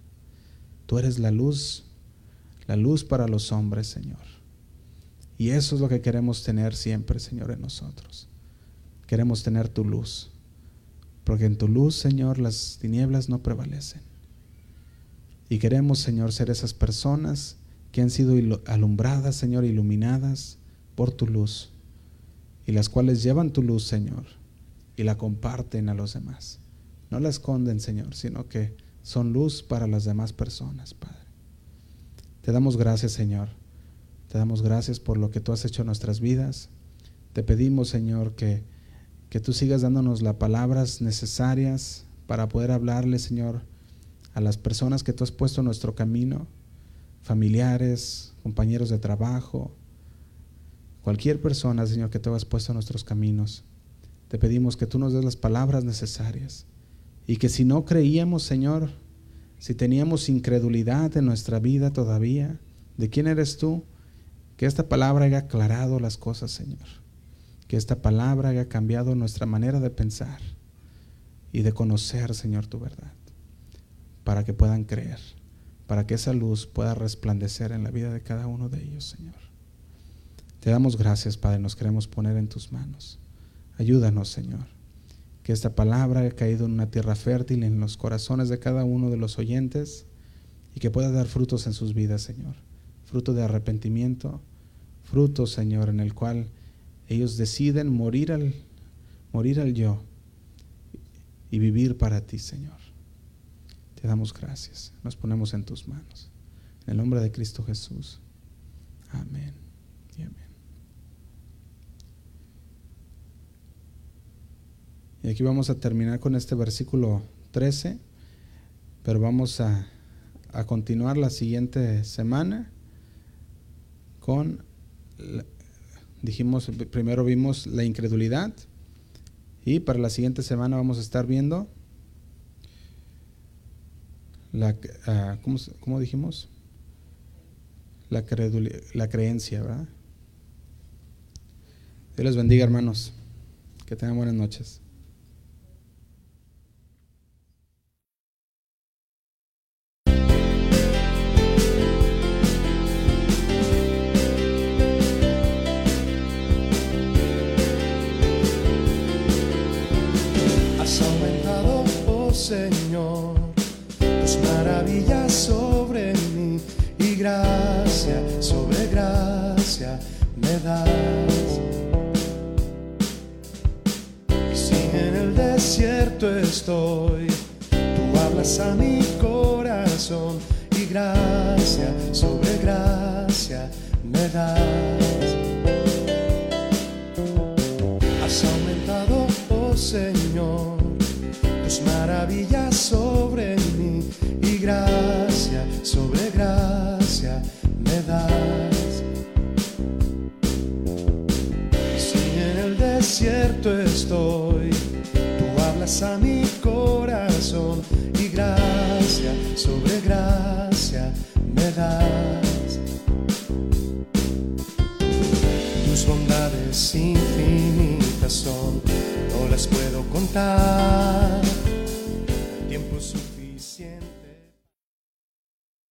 Tú eres la luz, la luz para los hombres, Señor. Y eso es lo que queremos tener siempre, Señor, en nosotros. Queremos tener tu luz. Porque en tu luz, Señor, las tinieblas no prevalecen. Y queremos, Señor, ser esas personas que han sido alumbradas, Señor, iluminadas por tu luz. Y las cuales llevan tu luz, Señor, y la comparten a los demás. No la esconden, Señor, sino que son luz para las demás personas, Padre. Te damos gracias, Señor te damos gracias por lo que tú has hecho en nuestras vidas. Te pedimos, Señor, que, que tú sigas dándonos las palabras necesarias para poder hablarle, Señor, a las personas que tú has puesto en nuestro camino, familiares, compañeros de trabajo, cualquier persona, Señor, que tú has puesto en nuestros caminos. Te pedimos que tú nos des las palabras necesarias y que si no creíamos, Señor, si teníamos incredulidad en nuestra vida todavía, ¿de quién eres tú? Que esta palabra haya aclarado las cosas, Señor. Que esta palabra haya cambiado nuestra manera de pensar y de conocer, Señor, tu verdad. Para que puedan creer. Para que esa luz pueda resplandecer en la vida de cada uno de ellos, Señor. Te damos gracias, Padre. Nos queremos poner en tus manos. Ayúdanos, Señor. Que esta palabra haya caído en una tierra fértil en los corazones de cada uno de los oyentes y que pueda dar frutos en sus vidas, Señor. Fruto de arrepentimiento, fruto, Señor, en el cual ellos deciden morir al, morir al yo y vivir para ti, Señor. Te damos gracias. Nos ponemos en tus manos. En el nombre de Cristo Jesús. Amén y amén. Y aquí vamos a terminar con este versículo 13, pero vamos a, a continuar la siguiente semana con dijimos, primero vimos la incredulidad y para la siguiente semana vamos a estar viendo la, ah, ¿cómo, dijimos? La, la creencia, ¿verdad? Dios les bendiga, hermanos. Que tengan buenas noches. Me das. cierto estoy, tú hablas a mi corazón y gracia sobre gracia me das. Has aumentado, oh Señor, tus maravillas sobre mí y gracia sobre gracia me das. Estoy, a mi corazón y gracia sobre gracia me das. Tus bondades infinitas son, no las puedo contar.